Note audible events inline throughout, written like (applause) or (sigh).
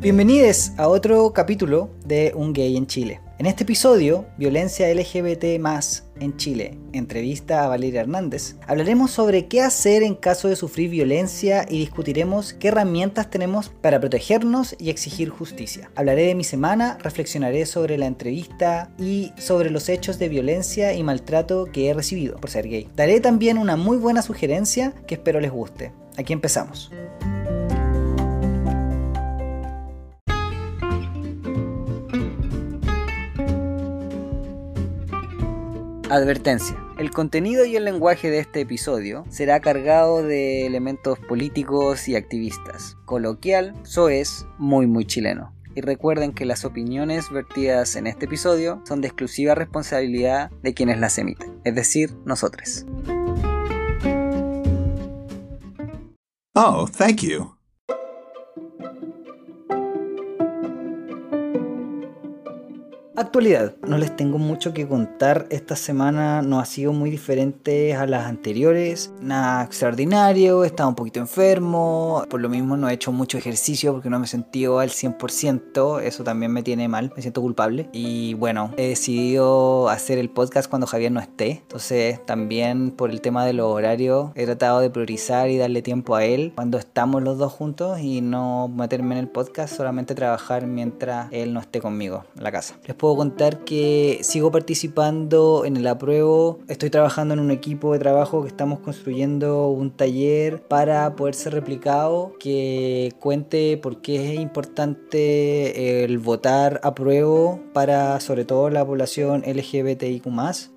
Bienvenidos a otro capítulo de Un Gay en Chile. En este episodio, Violencia LGBT en Chile, entrevista a Valeria Hernández, hablaremos sobre qué hacer en caso de sufrir violencia y discutiremos qué herramientas tenemos para protegernos y exigir justicia. Hablaré de mi semana, reflexionaré sobre la entrevista y sobre los hechos de violencia y maltrato que he recibido por ser gay. Daré también una muy buena sugerencia que espero les guste. Aquí empezamos. Advertencia. El contenido y el lenguaje de este episodio será cargado de elementos políticos y activistas. Coloquial, es muy muy chileno. Y recuerden que las opiniones vertidas en este episodio son de exclusiva responsabilidad de quienes las emiten, es decir, nosotros. Oh, thank you. Actualidad. No les tengo mucho que contar. Esta semana no ha sido muy diferente a las anteriores. Nada extraordinario. He estado un poquito enfermo. Por lo mismo no he hecho mucho ejercicio porque no me he sentido al 100%. Eso también me tiene mal. Me siento culpable. Y bueno, he decidido hacer el podcast cuando Javier no esté. Entonces también por el tema de los horarios he tratado de priorizar y darle tiempo a él cuando estamos los dos juntos y no meterme en el podcast. Solamente trabajar mientras él no esté conmigo en la casa. Les puedo contar que sigo participando en el apruebo. Estoy trabajando en un equipo de trabajo que estamos construyendo un taller para poder ser replicado que cuente por qué es importante el votar apruebo para sobre todo la población LGBTIQ.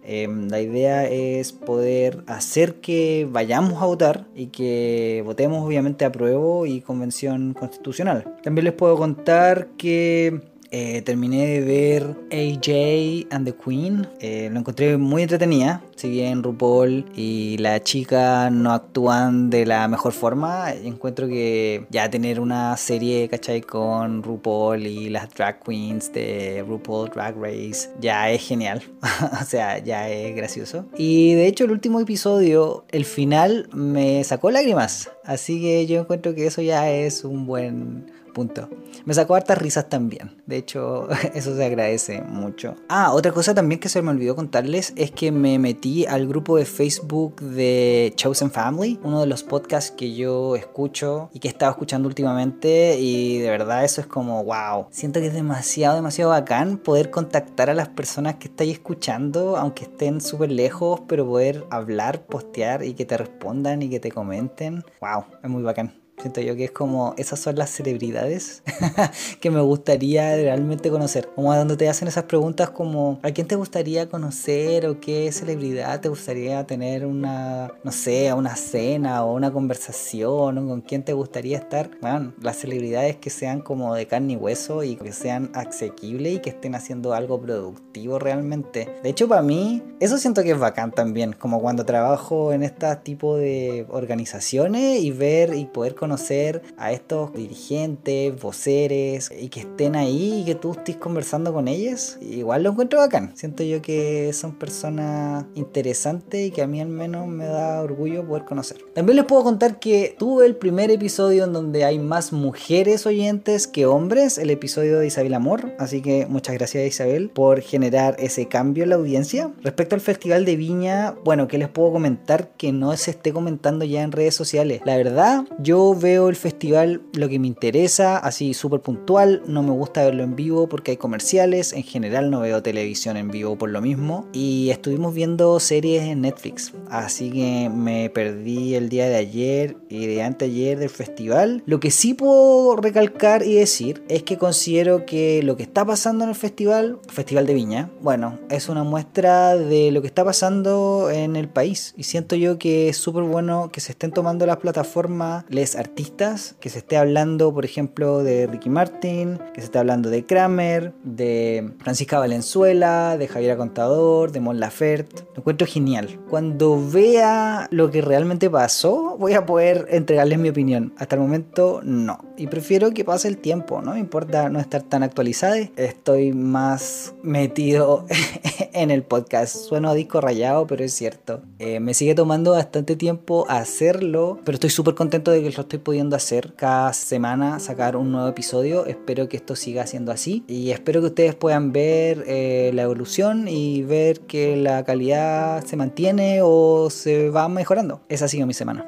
Em, la idea es poder hacer que vayamos a votar y que votemos obviamente apruebo y convención constitucional. También les puedo contar que eh, terminé de ver AJ and the Queen. Eh, lo encontré muy entretenida. Si bien RuPaul y la chica no actúan de la mejor forma, encuentro que ya tener una serie, ¿cachai? Con RuPaul y las drag queens de RuPaul Drag Race ya es genial. (laughs) o sea, ya es gracioso. Y de hecho, el último episodio, el final, me sacó lágrimas. Así que yo encuentro que eso ya es un buen Punto. Me sacó hartas risas también. De hecho, (laughs) eso se agradece mucho. Ah, otra cosa también que se me olvidó contarles es que me metí al grupo de Facebook de Chosen Family, uno de los podcasts que yo escucho y que he estado escuchando últimamente. Y de verdad eso es como, wow. Siento que es demasiado, demasiado bacán poder contactar a las personas que estáis escuchando, aunque estén súper lejos, pero poder hablar, postear y que te respondan y que te comenten. Wow, es muy bacán. Siento yo que es como, esas son las celebridades (laughs) que me gustaría realmente conocer. Como cuando te hacen esas preguntas como, ¿a quién te gustaría conocer o qué celebridad te gustaría tener una, no sé, una cena o una conversación o con quién te gustaría estar? Bueno, las celebridades que sean como de carne y hueso y que sean asequibles y que estén haciendo algo productivo realmente. De hecho, para mí, eso siento que es bacán también, como cuando trabajo en este tipo de organizaciones y ver y poder conocer conocer a estos dirigentes, voceres y que estén ahí y que tú estés conversando con ellos, igual lo encuentro bacán. Siento yo que son personas interesantes y que a mí al menos me da orgullo poder conocer. También les puedo contar que tuve el primer episodio en donde hay más mujeres oyentes que hombres, el episodio de Isabel Amor, así que muchas gracias Isabel por generar ese cambio en la audiencia. Respecto al Festival de Viña, bueno, que les puedo comentar que no se esté comentando ya en redes sociales. La verdad, yo veo el festival lo que me interesa, así súper puntual. No me gusta verlo en vivo porque hay comerciales. En general no veo televisión en vivo por lo mismo. Y estuvimos viendo series en Netflix. Así que me perdí el día de ayer y de anteayer del festival. Lo que sí puedo recalcar y decir es que considero que lo que está pasando en el festival, Festival de Viña, bueno, es una muestra de lo que está pasando en el país. Y siento yo que es súper bueno que se estén tomando las plataformas, les artistas, que se esté hablando, por ejemplo, de Ricky Martin, que se esté hablando de Kramer, de Francisca Valenzuela, de Javiera Contador, de Mon Laferte. Lo encuentro genial. Cuando vea lo que realmente pasó, voy a poder entregarles mi opinión. Hasta el momento, no. Y prefiero que pase el tiempo, no me importa no estar tan actualizada. Estoy más metido (laughs) en el podcast. Sueno a disco rayado, pero es cierto. Eh, me sigue tomando bastante tiempo hacerlo, pero estoy súper contento de que lo estoy pudiendo hacer cada semana sacar un nuevo episodio. Espero que esto siga siendo así y espero que ustedes puedan ver eh, la evolución y ver que la calidad se mantiene o se va mejorando. Esa ha sido mi semana.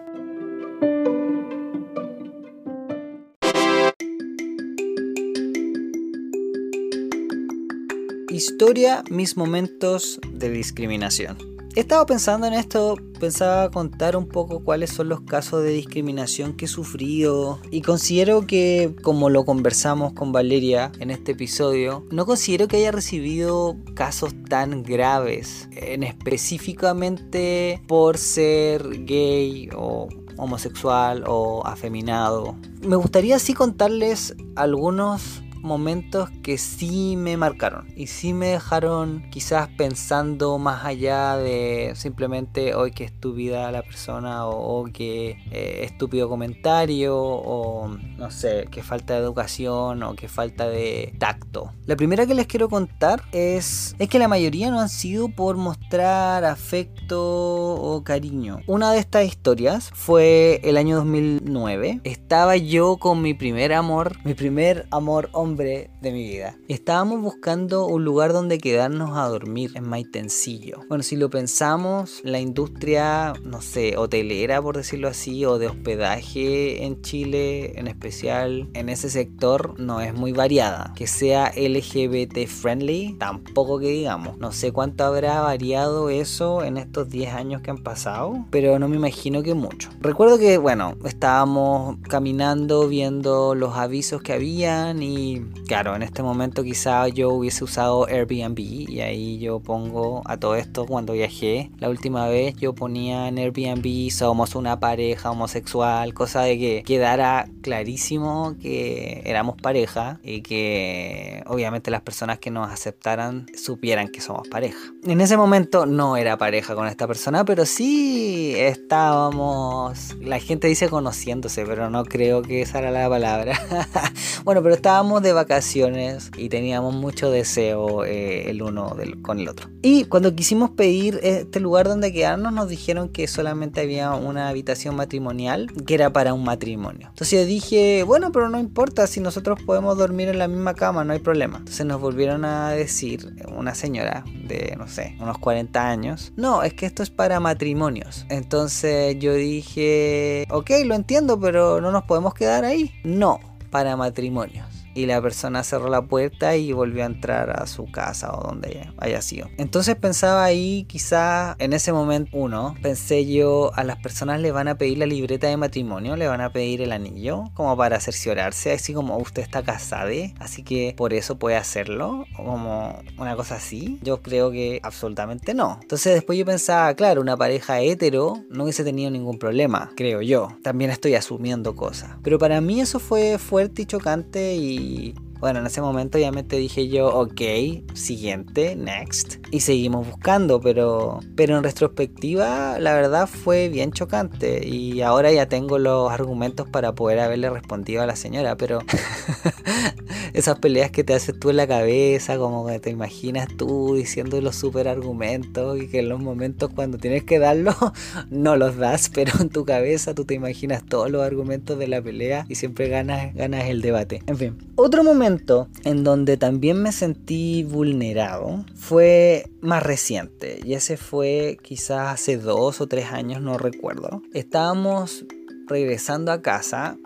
Historia, mis momentos de discriminación. He estado pensando en esto, pensaba contar un poco cuáles son los casos de discriminación que he sufrido y considero que, como lo conversamos con Valeria en este episodio, no considero que haya recibido casos tan graves, en específicamente por ser gay o homosexual o afeminado. Me gustaría así contarles algunos momentos que sí me marcaron y sí me dejaron quizás pensando más allá de simplemente hoy que estúpida la persona o, que eh, estúpido comentario o no sé, que falta de educación o que falta de tacto. La primera que les quiero contar es, es que la mayoría no han sido por mostrar afecto o cariño. Una de estas historias fue el año 2009. Estaba yo con mi primer amor, mi primer amor hombre de mi vida. Estábamos buscando un lugar donde quedarnos a dormir en Maitencillo. Bueno, si lo pensamos, la industria, no sé, hotelera por decirlo así, o de hospedaje en Chile, en especial en ese sector, no es muy variada. Que sea LGBT friendly, tampoco que digamos. No sé cuánto habrá variado eso en estos 10 años que han pasado, pero no me imagino que mucho. Recuerdo que, bueno, estábamos caminando viendo los avisos que habían y claro, en este momento quizá yo hubiese usado Airbnb y ahí yo pongo a todo esto cuando viajé. La última vez yo ponía en Airbnb somos una pareja homosexual, cosa de que quedara clarísimo que éramos pareja y que obviamente las personas que nos aceptaran supieran que somos pareja. En ese momento no era pareja con esta persona, pero sí estábamos, la gente dice conociéndose, pero no creo que esa era la palabra. (laughs) bueno, pero estábamos de vacaciones y teníamos mucho deseo eh, el uno con el otro. Y cuando quisimos pedir este lugar donde quedarnos, nos dijeron que solamente había una habitación matrimonial que era para un matrimonio. Entonces yo dije, bueno, pero no importa, si nosotros podemos dormir en la misma cama, no hay problema. Entonces nos volvieron a decir, una señora de, no sé, unos 40 años, no, es que esto es para matrimonios. Entonces yo dije, ok, lo entiendo, pero no nos podemos quedar ahí. No, para matrimonios y la persona cerró la puerta y volvió a entrar a su casa o donde haya sido. Entonces pensaba ahí, quizá en ese momento, uno, pensé yo, a las personas le van a pedir la libreta de matrimonio, le van a pedir el anillo, como para cerciorarse, así como usted está casada, así que por eso puede hacerlo, como una cosa así. Yo creo que absolutamente no. Entonces después yo pensaba, claro, una pareja hetero no hubiese tenido ningún problema, creo yo. También estoy asumiendo cosas. Pero para mí eso fue fuerte y chocante y Bye. Bueno, en ese momento obviamente dije yo, ok, siguiente, next. Y seguimos buscando, pero, pero en retrospectiva la verdad fue bien chocante. Y ahora ya tengo los argumentos para poder haberle respondido a la señora, pero (laughs) esas peleas que te haces tú en la cabeza, como que te imaginas tú diciendo los super argumentos y que en los momentos cuando tienes que darlos (laughs) no los das, pero en tu cabeza tú te imaginas todos los argumentos de la pelea y siempre ganas, ganas el debate. En fin, otro momento en donde también me sentí vulnerado fue más reciente y ese fue quizás hace dos o tres años, no recuerdo. Estábamos regresando a casa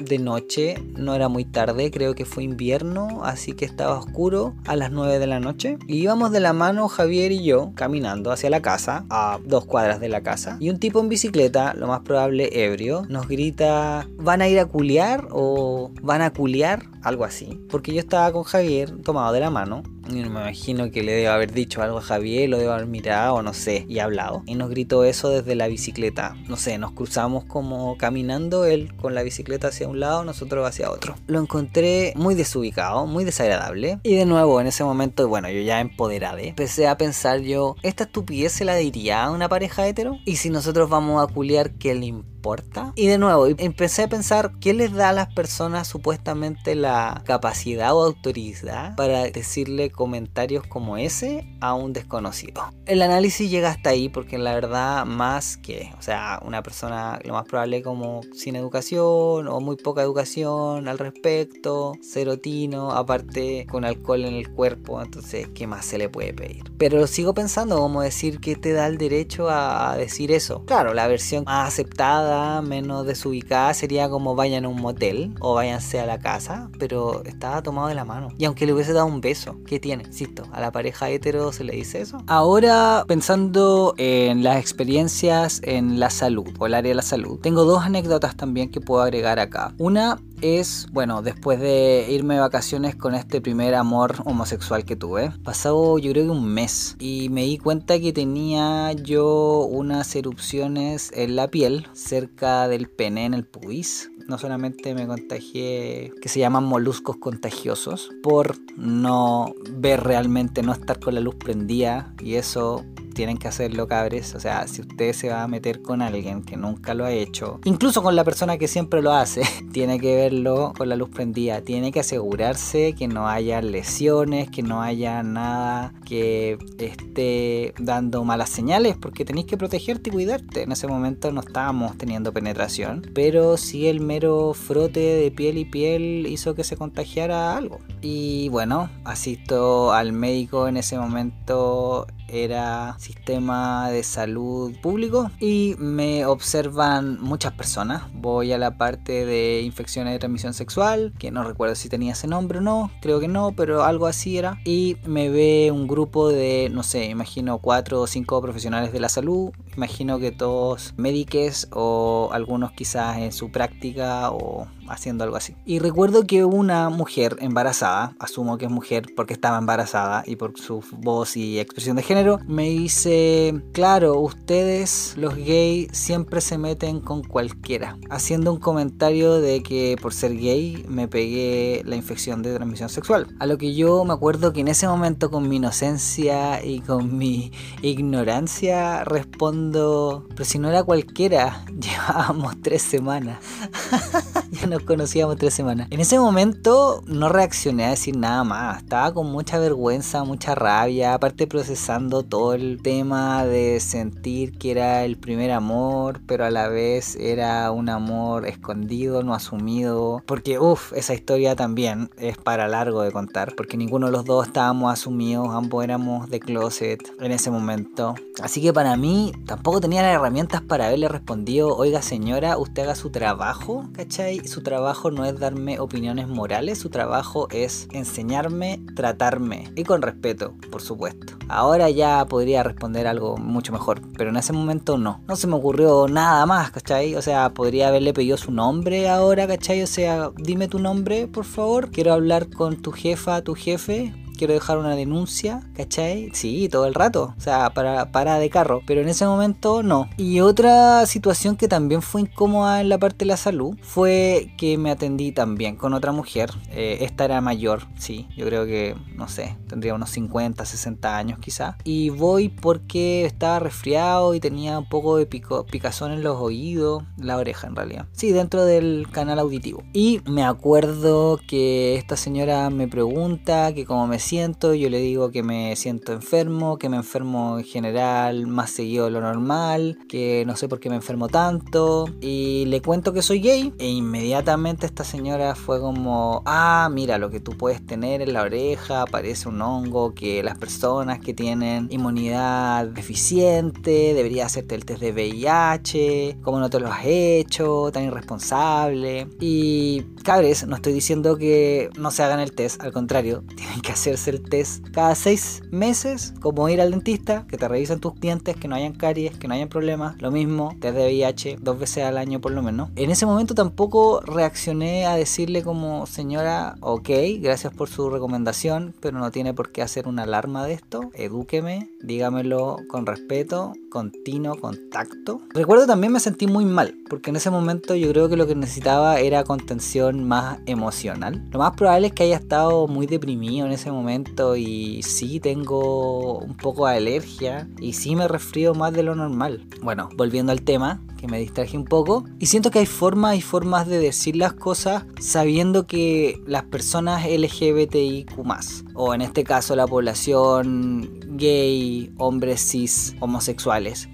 de noche, no era muy tarde, creo que fue invierno, así que estaba oscuro a las 9 de la noche. Y íbamos de la mano Javier y yo caminando hacia la casa, a dos cuadras de la casa. Y un tipo en bicicleta, lo más probable ebrio, nos grita, ¿van a ir a culiar o van a culiar? Algo así. Porque yo estaba con Javier tomado de la mano y me imagino que le debo haber dicho algo a Javier, lo debo haber mirado, no sé, y hablado. Y nos gritó eso desde la bicicleta. No sé, nos cruzamos como caminando, él con la bicicleta hacia un lado, nosotros hacia otro. Lo encontré muy desubicado, muy desagradable. Y de nuevo, en ese momento, bueno, yo ya empoderado, empecé a pensar yo, ¿esta estupidez se la diría a una pareja hetero? Y si nosotros vamos a culiar, ¿qué le importa? Importa. Y de nuevo, empecé a pensar qué les da a las personas supuestamente la capacidad o autoridad para decirle comentarios como ese a un desconocido. El análisis llega hasta ahí porque la verdad más que, o sea, una persona lo más probable como sin educación o muy poca educación al respecto, serotino, aparte con alcohol en el cuerpo, entonces, ¿qué más se le puede pedir? Pero sigo pensando como decir que te da el derecho a decir eso. Claro, la versión más aceptada, menos desubicada, sería como vayan a un motel o váyanse a la casa, pero estaba tomado de la mano. Y aunque le hubiese dado un beso, ¿qué tiene? Insisto, a la pareja hetero se le dice eso. Ahora, pensando en las experiencias en la salud o el área de la salud, tengo dos anécdotas también que puedo agregar acá. Una es, bueno, después de irme de vacaciones con este primer amor homosexual que tuve, pasado yo creo que un mes y me di cuenta que tenía yo unas erupciones en la piel cerca del pene, en el pubis. No solamente me contagié, que se llaman moluscos contagiosos, por no ver realmente, no estar con la luz prendida y eso tienen que hacerlo, cabres. O sea, si usted se va a meter con alguien que nunca lo ha hecho, incluso con la persona que siempre lo hace, (laughs) tiene que verlo con la luz prendida. Tiene que asegurarse que no haya lesiones, que no haya nada que esté dando malas señales, porque tenéis que protegerte y cuidarte. En ese momento no estábamos teniendo penetración, pero sí el mero frote de piel y piel hizo que se contagiara algo. Y bueno, asisto al médico en ese momento era sistema de salud público y me observan muchas personas. Voy a la parte de infecciones de transmisión sexual, que no recuerdo si tenía ese nombre o no, creo que no, pero algo así era. Y me ve un grupo de, no sé, imagino cuatro o cinco profesionales de la salud, imagino que todos médicos o algunos quizás en su práctica o haciendo algo así. Y recuerdo que una mujer embarazada, asumo que es mujer porque estaba embarazada y por su voz y expresión de género, me dice, claro, ustedes los gays siempre se meten con cualquiera, haciendo un comentario de que por ser gay me pegué la infección de transmisión sexual. A lo que yo me acuerdo que en ese momento con mi inocencia y con mi ignorancia respondo, pero si no era cualquiera, (laughs) llevábamos tres semanas. (laughs) ya conocíamos tres semanas. En ese momento no reaccioné a decir nada más. Estaba con mucha vergüenza, mucha rabia, aparte procesando todo el tema de sentir que era el primer amor, pero a la vez era un amor escondido, no asumido. Porque, uff, esa historia también es para largo de contar, porque ninguno de los dos estábamos asumidos, ambos éramos de closet en ese momento. Así que para mí tampoco tenía las herramientas para haberle respondido, oiga señora, usted haga su trabajo, ¿cachai? Su trabajo no es darme opiniones morales, su trabajo es enseñarme, tratarme y con respeto, por supuesto. Ahora ya podría responder algo mucho mejor, pero en ese momento no. No se me ocurrió nada más, ¿cachai? O sea, podría haberle pedido su nombre ahora, ¿cachai? O sea, dime tu nombre, por favor. Quiero hablar con tu jefa, tu jefe quiero dejar una denuncia, ¿cachai? Sí, todo el rato, o sea, para, para de carro, pero en ese momento no. Y otra situación que también fue incómoda en la parte de la salud fue que me atendí también con otra mujer, eh, esta era mayor, sí, yo creo que, no sé, tendría unos 50, 60 años quizá, y voy porque estaba resfriado y tenía un poco de pico, picazón en los oídos, la oreja en realidad, sí, dentro del canal auditivo. Y me acuerdo que esta señora me pregunta que como me siento, yo le digo que me siento enfermo, que me enfermo en general más seguido de lo normal, que no sé por qué me enfermo tanto, y le cuento que soy gay, e inmediatamente esta señora fue como, ah, mira, lo que tú puedes tener en la oreja parece un hongo, que las personas que tienen inmunidad deficiente, debería hacerte el test de VIH, como no te lo has hecho, tan irresponsable, y cabres, no estoy diciendo que no se hagan el test, al contrario, (laughs) tienen que hacer el test cada seis meses, como ir al dentista, que te revisen tus dientes, que no hayan caries, que no hayan problemas. Lo mismo, test de VIH dos veces al año por lo menos. En ese momento tampoco reaccioné a decirle como, señora, ok, gracias por su recomendación, pero no tiene por qué hacer una alarma de esto. Edúqueme, dígamelo con respeto continuo contacto. Recuerdo también me sentí muy mal, porque en ese momento yo creo que lo que necesitaba era contención más emocional. Lo más probable es que haya estado muy deprimido en ese momento y sí tengo un poco de alergia y sí me resfrío más de lo normal. Bueno, volviendo al tema, que me distraje un poco. Y siento que hay formas y formas de decir las cosas sabiendo que las personas LGBTIQ, o en este caso la población gay, hombres cis,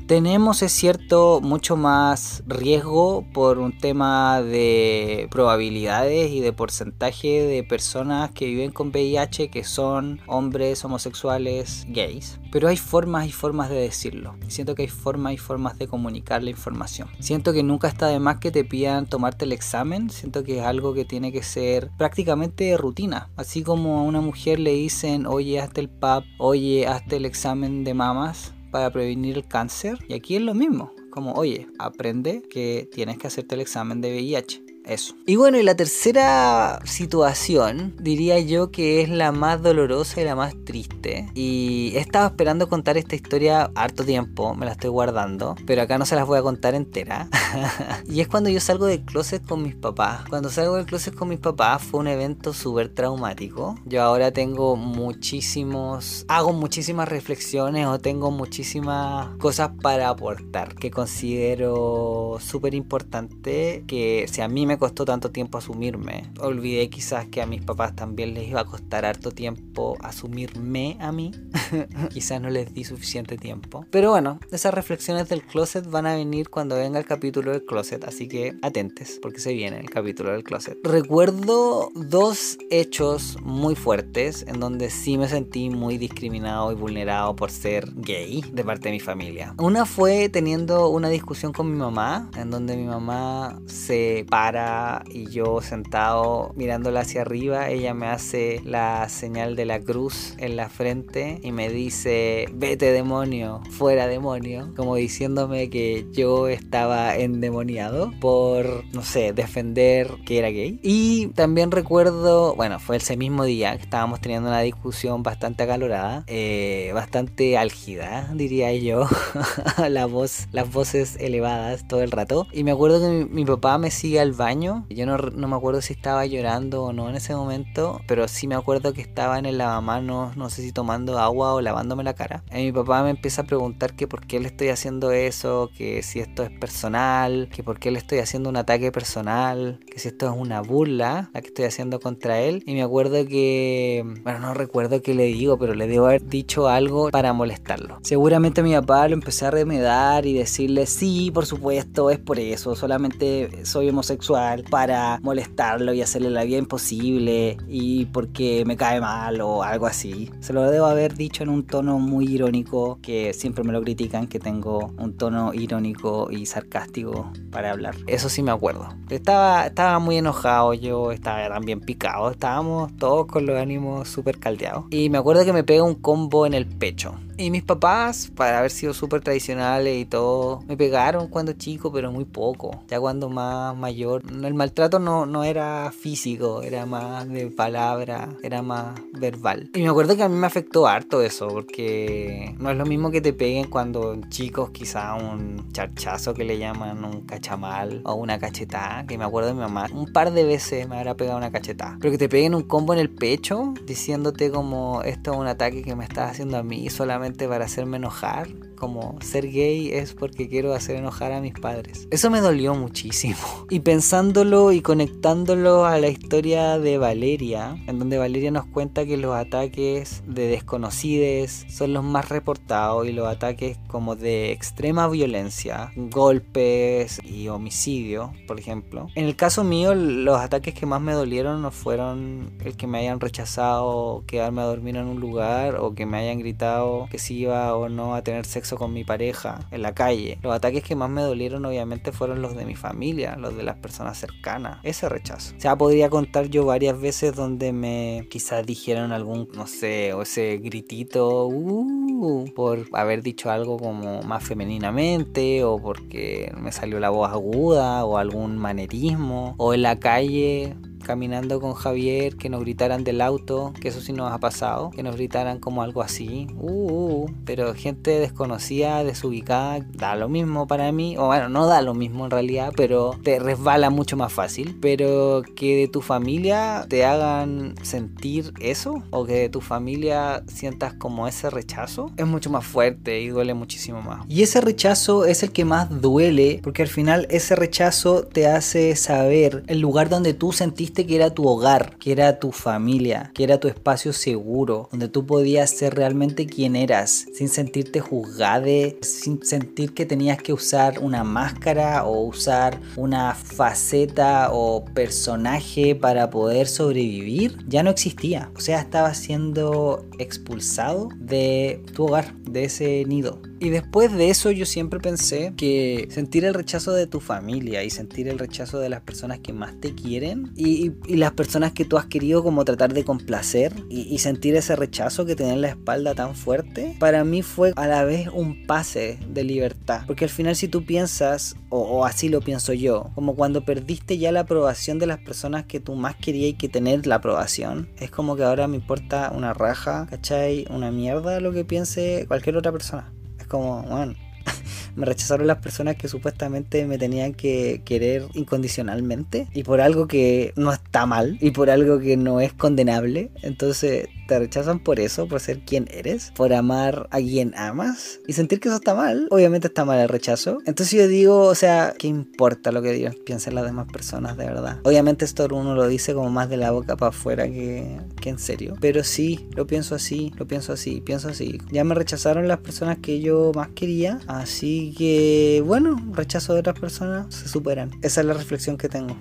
tenemos, es cierto, mucho más riesgo por un tema de probabilidades y de porcentaje de personas que viven con VIH que son hombres homosexuales gays. Pero hay formas y formas de decirlo. Siento que hay formas y formas de comunicar la información. Siento que nunca está de más que te pidan tomarte el examen. Siento que es algo que tiene que ser prácticamente rutina. Así como a una mujer le dicen, oye, hazte el PAP, oye, hazte el examen de mamas para prevenir el cáncer. Y aquí es lo mismo, como, oye, aprende que tienes que hacerte el examen de VIH. Eso. Y bueno, y la tercera situación diría yo que es la más dolorosa y la más triste. Y he estado esperando contar esta historia harto tiempo, me la estoy guardando, pero acá no se las voy a contar entera. (laughs) y es cuando yo salgo del closet con mis papás. Cuando salgo del closet con mis papás fue un evento súper traumático. Yo ahora tengo muchísimos, hago muchísimas reflexiones o tengo muchísimas cosas para aportar que considero súper importante que si a mí me costó tanto tiempo asumirme. Olvidé quizás que a mis papás también les iba a costar harto tiempo asumirme a mí. (laughs) quizás no les di suficiente tiempo. Pero bueno, esas reflexiones del closet van a venir cuando venga el capítulo del closet. Así que atentes, porque se viene el capítulo del closet. Recuerdo dos hechos muy fuertes en donde sí me sentí muy discriminado y vulnerado por ser gay de parte de mi familia. Una fue teniendo una discusión con mi mamá, en donde mi mamá se para y yo sentado mirándola hacia arriba, ella me hace la señal de la cruz en la frente y me dice, vete demonio, fuera demonio, como diciéndome que yo estaba endemoniado por, no sé, defender que era gay. Y también recuerdo, bueno, fue ese mismo día que estábamos teniendo una discusión bastante acalorada, eh, bastante álgida, diría yo, (laughs) la voz, las voces elevadas todo el rato. Y me acuerdo que mi, mi papá me sigue al baño yo no, no, me acuerdo si estaba llorando o no en ese momento, pero sí me acuerdo que estaba en el lavamanos, no sé si tomando agua o lavándome la cara. Y mi papá me empieza a preguntar que por qué le estoy haciendo eso, que si esto es personal, que por qué le estoy haciendo un ataque personal, que si esto es una burla la que estoy haciendo contra él. Y me acuerdo que, bueno, no recuerdo qué le digo, pero le debo haber dicho algo para molestarlo. Seguramente mi papá lo empecé a remedar y decirle, sí, por supuesto, es por eso, solamente soy homosexual para molestarlo y hacerle la vida imposible y porque me cae mal o algo así. Se lo debo haber dicho en un tono muy irónico que siempre me lo critican que tengo un tono irónico y sarcástico para hablar. Eso sí me acuerdo. Estaba, estaba muy enojado, yo estaba también picado, estábamos todos con los ánimos súper caldeados. Y me acuerdo que me pega un combo en el pecho. Y mis papás, para haber sido súper tradicionales y todo, me pegaron cuando chico, pero muy poco. Ya cuando más mayor, el maltrato no, no era físico, era más de palabra, era más verbal. Y me acuerdo que a mí me afectó harto eso, porque no es lo mismo que te peguen cuando chicos, quizá un charchazo que le llaman un cachamal o una cachetada, que me acuerdo de mi mamá, un par de veces me habrá pegado una cachetada. Pero que te peguen un combo en el pecho, diciéndote como esto es un ataque que me estás haciendo a mí solamente para hacerme enojar, como ser gay es porque quiero hacer enojar a mis padres. Eso me dolió muchísimo. (laughs) Y pensándolo y conectándolo a la historia de Valeria, en donde Valeria nos cuenta que los ataques de desconocidos son los más reportados y los ataques como de extrema violencia, golpes y homicidio, por ejemplo. En el caso mío, los ataques que más me dolieron no fueron el que me hayan rechazado quedarme a dormir en un lugar o que me hayan gritado que si iba o no a tener sexo con mi pareja en la calle. Los ataques que más me dolieron obviamente fueron los de mi familia, los de las personas cercanas. Ese rechazo. O sea, podría contar yo varias veces donde me quizás dijeron algún, no sé, o ese gritito, uh, por haber dicho algo como más femeninamente o porque me salió la voz aguda o algún manerismo o en la calle caminando con Javier, que nos gritaran del auto, que eso sí nos ha pasado, que nos gritaran como algo así. Uh, uh, uh. pero gente desconocida, desubicada, da lo mismo para mí, o bueno, no da lo mismo en realidad, pero te resbala mucho más fácil. Pero que de tu familia te hagan sentir eso, o que de tu familia sientas como ese rechazo, es mucho más fuerte y duele muchísimo más. Y ese rechazo es el que más duele, porque al final ese rechazo te hace saber el lugar donde tú sentiste que era tu hogar, que era tu familia, que era tu espacio seguro, donde tú podías ser realmente quien eras, sin sentirte juzgado, sin sentir que tenías que usar una máscara o usar una faceta o personaje para poder sobrevivir, ya no existía. O sea, estaba siendo expulsado de tu hogar, de ese nido. Y después de eso yo siempre pensé que sentir el rechazo de tu familia y sentir el rechazo de las personas que más te quieren y, las personas que tú has querido como tratar de complacer y, sentir ese rechazo que tener la espalda tan fuerte, para mí fue a la vez un pase de libertad. Porque al final si tú piensas, o, así lo pienso yo, como cuando perdiste ya la aprobación de las personas que tú más querías y que tener la aprobación, es como que ahora me importa una raja, ¿cachai? Una mierda lo que piense cualquier otra persona como, bueno, (laughs) me rechazaron las personas que supuestamente me tenían que querer incondicionalmente y por algo que no está mal y por algo que no es condenable. Entonces te rechazan por eso, por ser quien eres, por amar a quien amas y sentir que eso está mal. Obviamente está mal el rechazo. Entonces yo digo, o sea, ¿qué importa lo que Dios piensen las demás personas de verdad? Obviamente esto uno lo dice como más de la boca para afuera que, que en serio. Pero sí, lo pienso así, lo pienso así, pienso así. Ya me rechazaron las personas que yo más quería. Así que, bueno, rechazo de otras personas se superan. Esa es la reflexión que tengo.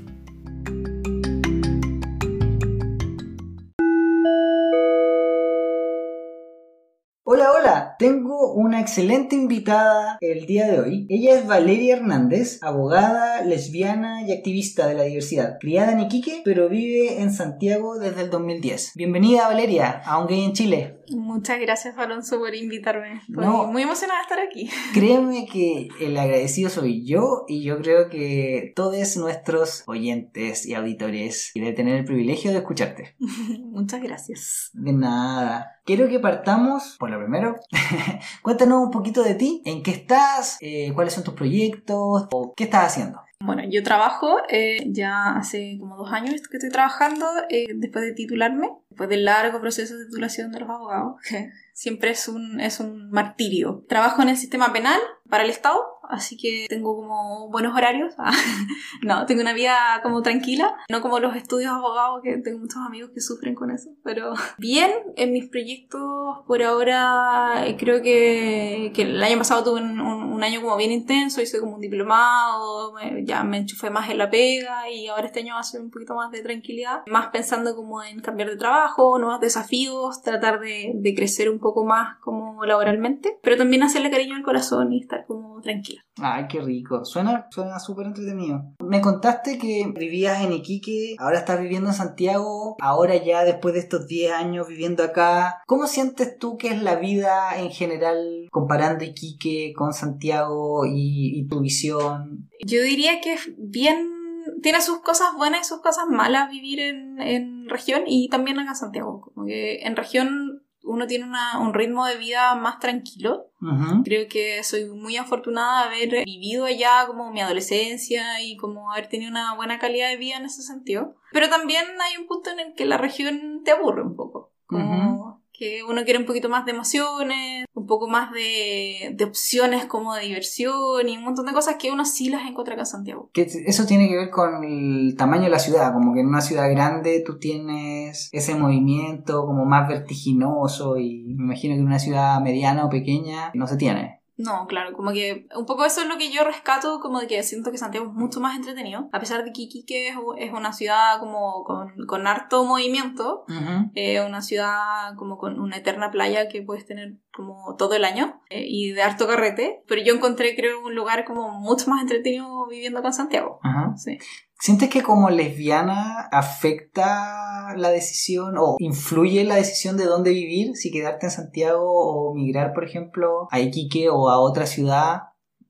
Tengo una excelente invitada el día de hoy. Ella es Valeria Hernández, abogada, lesbiana y activista de la diversidad, criada en Iquique, pero vive en Santiago desde el 2010. Bienvenida Valeria a Un Gay en Chile. Muchas gracias Alonso por invitarme. Estoy muy emocionada de estar aquí. (laughs) Créeme que el agradecido soy yo y yo creo que todos nuestros oyentes y auditores y de tener el privilegio de escucharte. (laughs) Muchas gracias. De nada. Quiero que partamos por lo primero. (laughs) Cuéntanos un poquito de ti, en qué estás, eh, cuáles son tus proyectos o qué estás haciendo. Bueno, yo trabajo, eh, ya hace como dos años que estoy trabajando eh, después de titularme, después del largo proceso de titulación de los abogados, (laughs) que siempre es un, es un martirio. Trabajo en el sistema penal para el Estado, así que tengo como buenos horarios. (laughs) no, tengo una vida como tranquila, no como los estudios abogados, que tengo muchos amigos que sufren con eso, pero (laughs) bien, en mis proyectos por ahora eh, creo que, que el año pasado tuve un, un, año como bien intenso, hice como un diplomado, ya me enchufé más en la pega y ahora este año va a ser un poquito más de tranquilidad, más pensando como en cambiar de trabajo, nuevos desafíos, tratar de, de crecer un poco más como laboralmente, pero también hacerle cariño al corazón y estar como tranquila. Ay, qué rico. Suena suena súper entretenido. Me contaste que vivías en Iquique, ahora estás viviendo en Santiago, ahora ya después de estos 10 años viviendo acá. ¿Cómo sientes tú que es la vida en general comparando Iquique con Santiago y, tu visión? Yo diría que es bien tiene sus cosas buenas y sus cosas malas vivir en, en región y también acá en Santiago. Como en región uno tiene un ritmo de vida más tranquilo. Creo que soy muy afortunada de haber vivido allá como mi adolescencia y como haber tenido una buena calidad de vida en ese sentido. Pero también hay un punto en el que la región te aburre un poco. Como que uno quiere un poquito más de emociones, un poco más de, de, opciones como de diversión y un montón de cosas que uno sí las encuentra acá en Santiago. Que eso tiene que ver con el tamaño de la ciudad, como que en una ciudad grande tú tienes ese movimiento como más vertiginoso y me imagino que en una ciudad mediana o pequeña no se tiene. No, claro, como que un poco eso es lo que yo rescato, como de que siento que Santiago es mucho más entretenido, a pesar de que Iquique es, una ciudad como con, harto movimiento, eh, una ciudad como con una eterna playa que puedes tener como todo el año eh, y de harto carrete, pero yo encontré creo un lugar como mucho más entretenido viviendo en Santiago. Sí. ¿Sientes que como lesbiana afecta la decisión o influye la decisión de dónde vivir? Si quedarte en Santiago o migrar, por ejemplo, a Iquique o a otra ciudad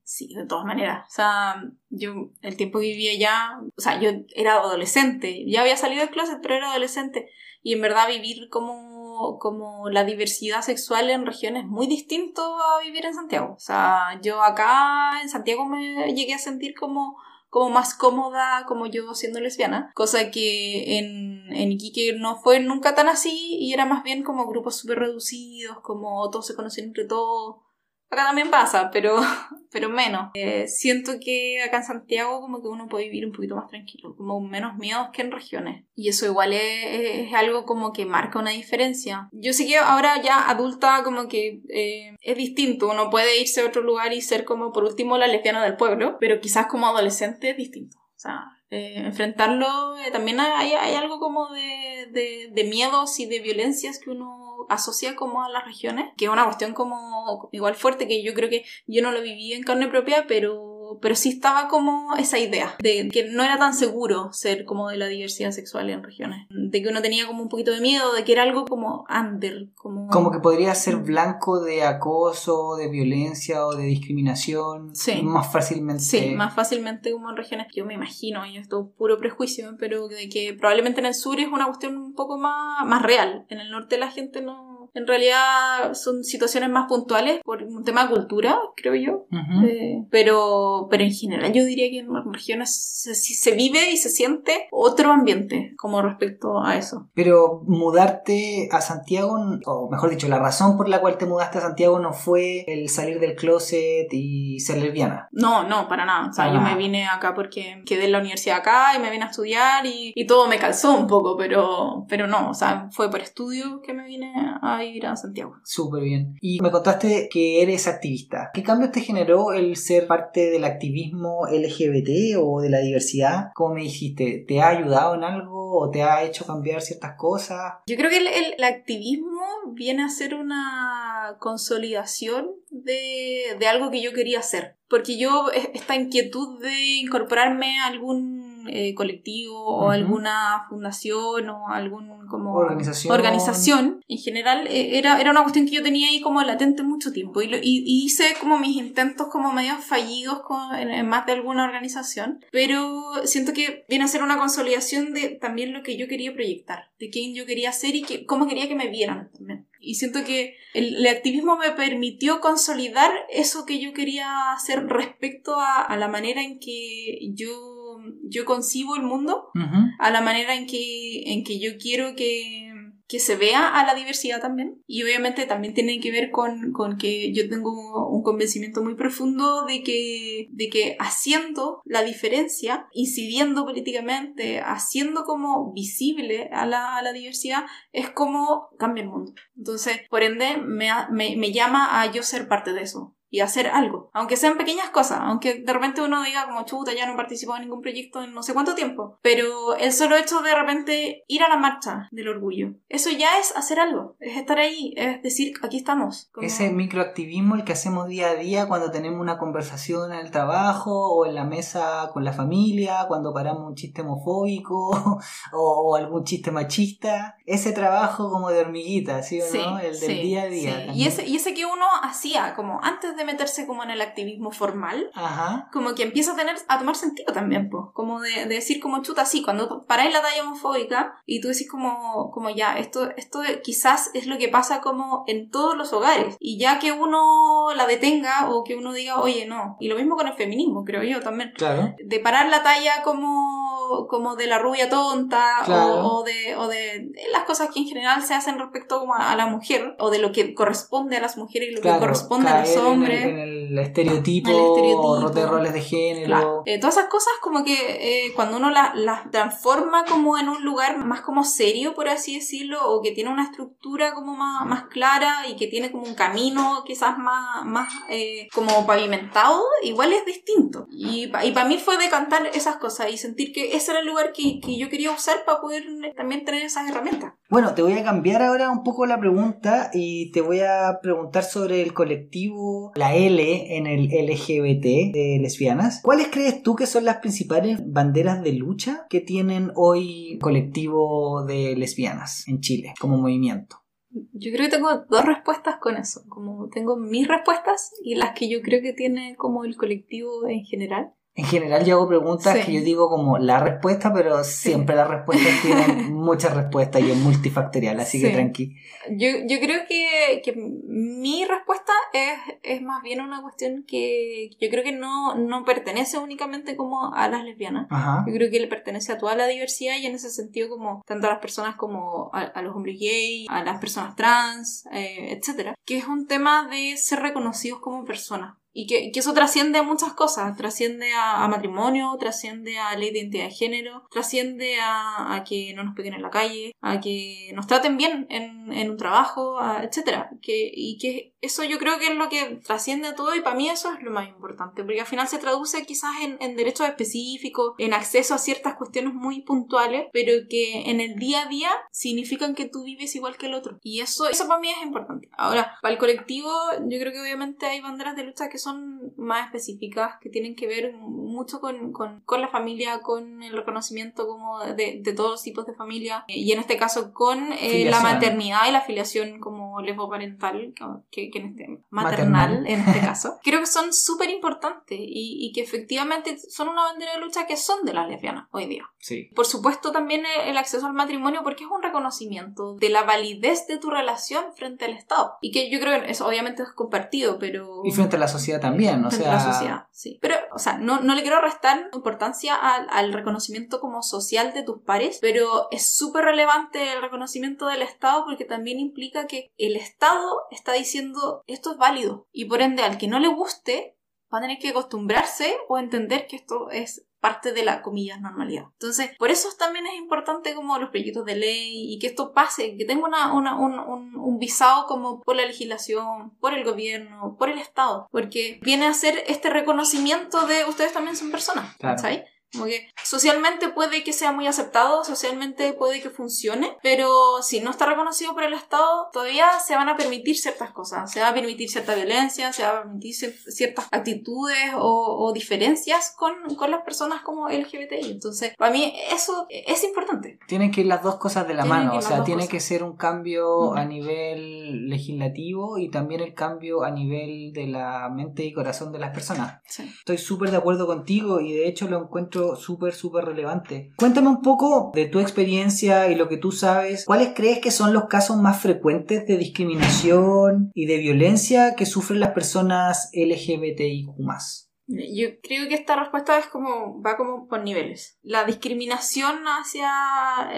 Sí, de todas maneras. O sea, yo el tiempo que vivía allá, o sea, yo era adolescente, ya había salido del closet, pero era adolescente. Y en verdad vivir como, como la diversidad sexual en regiones muy distinto a vivir en Santiago. O sea, yo acá en Santiago me llegué a sentir como como más cómoda como yo siendo lesbiana, cosa que en, en Iquique no fue nunca tan así y era más bien como grupos súper reducidos, como todos se conocen entre todos, Acá también pasa, pero, (laughs) pero menos. Eh, siento que acá en Santiago como que uno puede vivir un poquito más tranquilo, como menos miedos que en regiones. Y eso igual es, es algo como que marca una diferencia. Yo sé que ahora ya adulta como que eh, es distinto, uno puede irse a otro lugar y ser como por último la lesbiana del pueblo, pero quizás como adolescente es distinto. O sea, eh, enfrentarlo, también hay, hay, algo como de, de, de miedos y de violencias que uno asocia como a las regiones, que es una cuestión como igual fuerte que yo creo que yo no lo viví en carne propia, pero pero sí estaba como esa idea de que no era tan seguro ser como de la diversidad sexual en regiones, de que uno tenía como un poquito de miedo, de que era algo como under, como... Como que podría ser blanco de acoso, de violencia o de discriminación sí. más fácilmente. Sí, más fácilmente como en regiones, yo me imagino, y esto es puro prejuicio, pero de que probablemente en el sur es una cuestión un poco más, más real, en el norte la gente no en realidad son situaciones más puntuales por un tema de cultura, creo yo. eh, pero, pero en general yo diría que en las regiones se, se, vive y se siente otro ambiente como respecto a eso. Pero mudarte a Santiago, o mejor dicho, la razón por la cual te mudaste a Santiago no fue el salir del closet y ser lesbiana. No, no, para nada. O sea, ah. yo me vine acá porque quedé en la universidad acá y me vine a estudiar y, y todo me calzó un poco, pero, pero no, o sea, fue por estudio que me vine a ir a Santiago. Súper bien. Y me contaste que eres activista. ¿Qué cambios te generó el ser parte del activismo LGBT o de la diversidad? ¿Cómo me dijiste? ¿Te ha ayudado en algo o te ha hecho cambiar ciertas cosas? Yo creo que el, el, el activismo viene a ser una consolidación de, de algo que yo quería hacer. Porque yo, esta inquietud de incorporarme a algún eh, colectivo o uh -huh. alguna fundación o algún como organización, organización. En general eh, era, era una cuestión que yo tenía ahí como latente mucho tiempo y, lo, y, y hice como mis intentos como medio fallidos con, en, en, más de alguna organización pero siento que viene a ser una consolidación de también lo que yo quería proyectar de quién yo quería ser y que, cómo quería que me vieran también. Y siento que el, el, activismo me permitió consolidar eso que yo quería hacer respecto a, a la manera en que yo yo concibo el mundo, uh -huh. a la manera en que, en que yo quiero que, que se vea a la diversidad también. Y obviamente también tiene que ver con, con que yo tengo un convencimiento muy profundo de que, de que haciendo la diferencia, incidiendo políticamente, haciendo como visible a la, a la diversidad, es como cambia el mundo. Entonces, por ende, me, me, me llama a yo ser parte de eso y hacer algo, aunque sean pequeñas cosas, aunque de repente uno diga como chuta, ya no he participado en ningún proyecto en no sé cuánto tiempo, pero el solo hecho de repente ir a la marcha del orgullo, eso ya es hacer algo, es estar ahí, es decir, aquí estamos. Como... Ese microactivismo el que hacemos día a día cuando tenemos una conversación en el trabajo o en la mesa con la familia, cuando paramos un chiste homofóbico (laughs) o, algún chiste machista, ese trabajo como de hormiguita, ¿sí o sí, no? El del sí, día a día. Sí. Y, ese, y ese que uno hacía como antes de meterse como en el activismo formal, Ajá. como que empieza a tener a tomar sentido también, pues, como de, de, decir como chuta así, cuando paráis la talla homofóbica y tú decís como, como ya, esto, esto quizás es lo que pasa como en todos los hogares y ya que uno la detenga o que uno diga, oye, no, y lo mismo con el feminismo, creo yo también, claro. de parar la talla como, como de la rubia tonta claro. o, o, de, o de, de, las cosas que en general se hacen respecto como a, a, la mujer o de lo que corresponde a las mujeres y lo claro, que corresponde a los hombres en el estereotipo, el estereotipo. de roles de género. Claro. Eh, todas esas cosas como que eh, cuando uno las la transforma como en un lugar más como serio, por así decirlo, o que tiene una estructura como más, más clara y que tiene como un camino quizás más, más eh, como pavimentado, igual es distinto. Y, y para mí fue decantar esas cosas y sentir que ese era el lugar que, que yo quería usar para poder también tener esas herramientas. Bueno, te voy a cambiar ahora un poco la pregunta y te voy a preguntar sobre el colectivo, la L en el LGBT de lesbianas. ¿Cuáles crees tú que son las principales banderas de lucha que tienen hoy colectivo de lesbianas en Chile como movimiento? Yo creo que tengo dos respuestas con eso. Como tengo mis respuestas y las que yo creo que tiene como el colectivo en general. En general yo hago preguntas Sí. que yo digo como la respuesta, pero siempre las respuestas tienen (laughs) muchas respuestas y es multifactorial, así que Sí. tranqui. Yo, yo creo que, que mi respuesta es, es más bien una cuestión que yo creo que no, no pertenece únicamente como a las lesbianas. Ajá. Yo creo que le pertenece a toda la diversidad y en ese sentido como tanto a las personas como a, a los hombres gay, a las personas trans, eh, etcétera, que es un tema de ser reconocidos como personas. Y que, que eso trasciende a muchas cosas, trasciende a, a matrimonio, trasciende a la identidad de género, trasciende a, a que no nos peguen en la calle, a que nos traten bien en, en un trabajo, etcétera. Que, y que eso yo creo que es lo que trasciende a todo y para mí eso es lo más importante, porque al final se traduce quizás en, en derechos específicos, en acceso a ciertas cuestiones muy puntuales, pero que en el día a día significan que tú vives igual que el otro. Y eso, eso para mí es importante. Ahora, para el colectivo, yo creo que obviamente hay banderas de lucha que son más específicas, que tienen que ver mucho con, con, con la familia, con el reconocimiento como de, de todos los tipos de familia, eh, y en este caso con eh, la maternidad y la afiliación como lesboparental, que, que en este, Maternal. maternal, en este (laughs) caso. Creo que son súper importantes y, y que efectivamente son una bandera de lucha que son de las lesbianas hoy día. Sí. Por supuesto también el el acceso al matrimonio porque es un reconocimiento de la validez de tu relación frente al Estado. Y que yo creo que eso obviamente es compartido, pero... Y frente a la sociedad también, o frente sea... a la sociedad, sí. Pero, o sea, no, no le quiero restar importancia al, al reconocimiento como social de tus pares, pero es súper relevante el reconocimiento del Estado porque también implica que el Estado está diciendo esto es válido y por ende al que no le guste va a tener que acostumbrarse o entender que esto es parte de la comillas normalidad. Entonces, por eso también es importante como los proyectos de ley y que esto pase, que tenga una, una- un, un- un visado como por la legislación, por el gobierno, por el Estado, porque viene a ser este reconocimiento de ustedes también son personas. Como que socialmente puede que sea muy aceptado, socialmente puede que funcione, pero si no está reconocido por el Estado, todavía se van a permitir ciertas cosas. Se va a permitir cierta violencia, se va a permitir cier- ciertas actitudes o, o diferencias con, con las personas como LGBTI. Entonces, para mí eso es importante. Tienen que ir las dos cosas de la Tienen mano, o sea, tiene cosas. que ser un cambio a nivel legislativo y también el cambio a nivel de la mente y corazón de las personas. Sí. Estoy súper de acuerdo contigo y de hecho lo encuentro súper, súper relevante. Cuéntame un poco de tu experiencia y lo que tú sabes. ¿Cuáles crees que son los casos más frecuentes de discriminación y de violencia que sufren las personas LGBTIQ? Yo creo que esta respuesta es como, va como por niveles. La discriminación hacia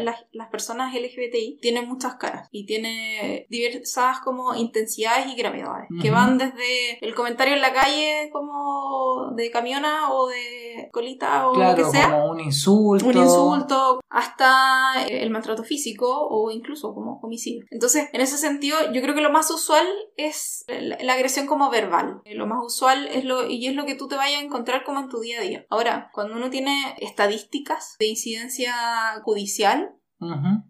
las, las personas LGBTI tiene muchas caras y tiene diversas como intensidades y gravedades, que Ujú. van desde el comentario en la calle como de camiona o de colita o lo Claro, que sea. como un insulto. un insulto, hasta el maltrato físico o incluso como homicidio. Entonces, en ese sentido, yo creo que lo más usual es la, la agresión como verbal. Lo más usual es lo, y es lo que tú te vayas a encontrar como en tu día a día. Ahora, cuando uno tiene estadísticas de incidencia judicial,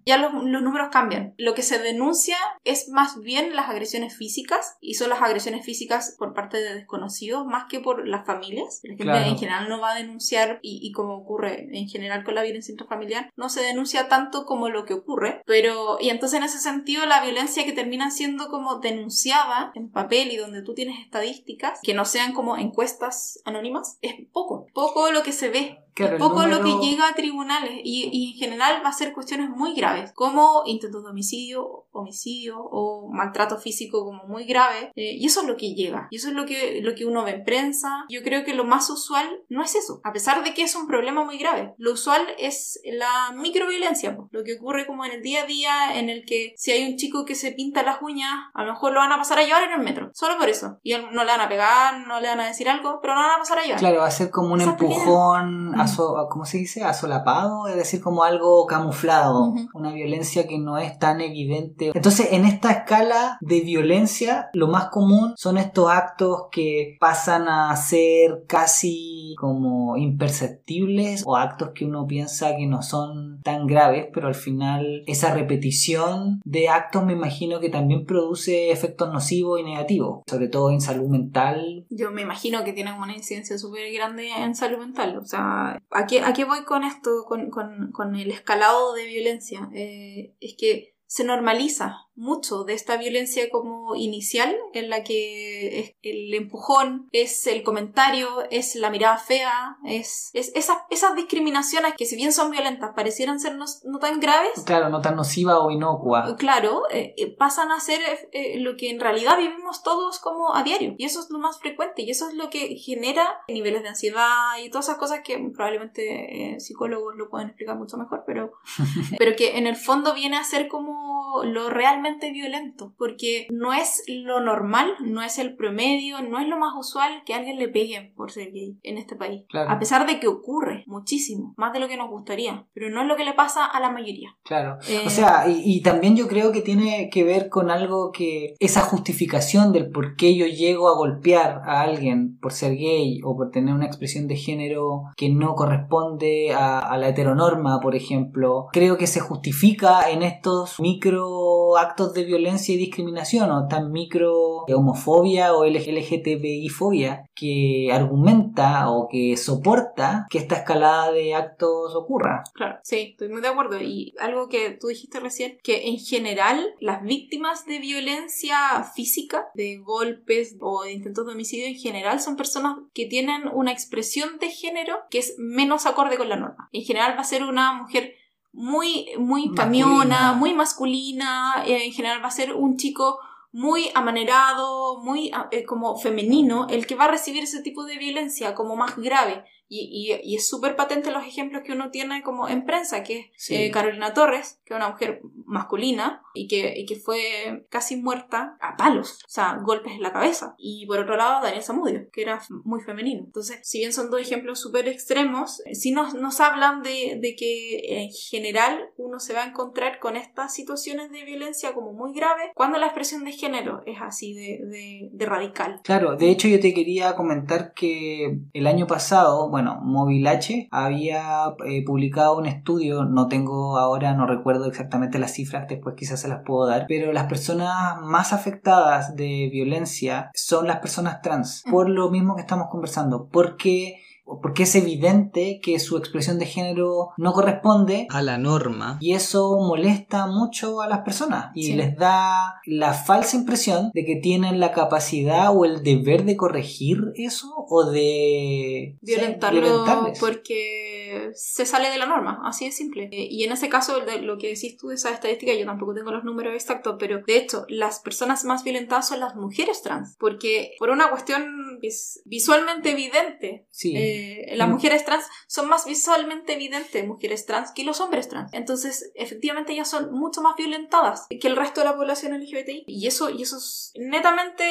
Ya los, los números cambian. Lo que se denuncia es más bien las agresiones físicas y son las agresiones físicas por parte de desconocidos más que por las familias. La gente Claro. en general no va a denunciar y, y como ocurre en general con la violencia intrafamiliar, no se denuncia tanto como lo que ocurre, pero y entonces en ese sentido la violencia que termina siendo como denunciada en papel y donde tú tienes estadísticas que no sean como encuestas anónimas es poco, poco lo que se ve Claro, poco lo número- que llega a tribunales y, y en general va a ser cuestiones muy graves, como intentos de homicidio, homicidio o maltrato físico como muy grave. eh, y eso es lo que llega. Y eso es lo que, lo que uno ve en prensa. Yo creo que lo más usual no es eso, a pesar de que es un problema muy grave. Lo usual es la microviolencia, po, lo que ocurre como en el día a día, en el que si hay un chico que se pinta las uñas, a lo mejor lo van a pasar a llevar en el metro, solo por eso. Y no le van a pegar, no le van a decir algo, pero lo van a pasar a llevar. Claro, va a ser como un pequeñas- empujón. Aso- ¿cómo se dice? Asolapado, es decir, como algo camuflado, una violencia que no es tan evidente. Entonces, en esta escala de violencia, lo más común son estos actos que pasan a ser casi como imperceptibles o actos que uno piensa que no son tan graves, pero al final esa repetición de actos me imagino que también produce efectos nocivos y negativos, sobre todo en salud mental. Yo me imagino que tienen una incidencia súper grande en salud mental. O sea, ¿a qué, a qué voy con esto, con, con- con el escalado de violencia? Eh, es que se normaliza mucho de esta violencia como inicial, en la que el empujón es el comentario, es la mirada fea, es, es esas, esas discriminaciones que si bien son violentas parecieran ser no, tan graves. Claro, no tan nociva o inocua. Claro, eh, eh, pasan a ser eh, lo que en realidad vivimos todos como a diario. Y eso es lo más frecuente y eso es lo que genera niveles de ansiedad y todas esas cosas que probablemente psicólogos lo pueden explicar mucho mejor, pero, (laughs) pero que en el fondo viene a ser como lo realmente violento, porque no es lo normal, no es el promedio, no es lo más usual que a alguien le peguen por ser gay en este país. A pesar de que ocurre muchísimo, más de lo que nos gustaría, pero no es lo que le pasa a la mayoría. Claro. o eh, sea, y, también yo creo que tiene que ver con algo que esa justificación del por qué yo llego a golpear a alguien por ser gay o por tener una expresión de género que no corresponde a, a la heteronorma, por ejemplo, creo que se justifica en estos micro actos de violencia y discriminación o tan micro homofobia o LGTBI fobia que argumenta o que soporta que esta escalada de actos ocurra. Claro, sí, estoy muy de acuerdo. Y algo que tú dijiste recién, que en general las víctimas de violencia física, de golpes o de intentos de homicidio en general, son personas que tienen una expresión de género que es menos acorde con la norma. En general va a ser una mujer muy, muy camiona, muy masculina, en general va a ser un chico muy amanerado, muy eh, como femenino, el que va a recibir ese tipo de violencia como más grave. Y, y, es súper patente los ejemplos que uno tiene como en prensa, que es eh, Carolina Torres, que es una mujer masculina y que, y que fue casi muerta a palos, o sea, golpes en la cabeza. Y por otro lado, Daniel Zamudio, que era muy femenino. Entonces, si bien son dos ejemplos súper extremos, eh, sí nos, nos hablan de, de, que en general uno se va a encontrar con estas situaciones de violencia como muy graves cuando la expresión de género es así de, de, de radical. Claro, de hecho yo te quería comentar que el año pasado, bueno, H había eh, publicado un estudio, no tengo ahora, no recuerdo exactamente las cifras, después quizás se las puedo dar, pero las personas más afectadas de violencia son las personas trans, por lo mismo que estamos conversando, porque porque es evidente que su expresión de género no corresponde a la norma. y eso molesta mucho a las personas y les da la falsa impresión de que tienen la capacidad o el deber de corregir eso o de violentarlo porque se sale de la norma, así de simple. Eh, y en ese caso, lo que decís tú de esa estadística, yo tampoco tengo los números exactos, pero de hecho, las personas más violentadas son las mujeres trans, porque por una cuestión visualmente evidente, sí. Eh, las mm. mujeres trans son más visualmente evidentes mujeres trans que los hombres trans. Entonces, efectivamente, ellas son mucho más violentadas que el resto de la población LGBTI. Y eso, y eso es, netamente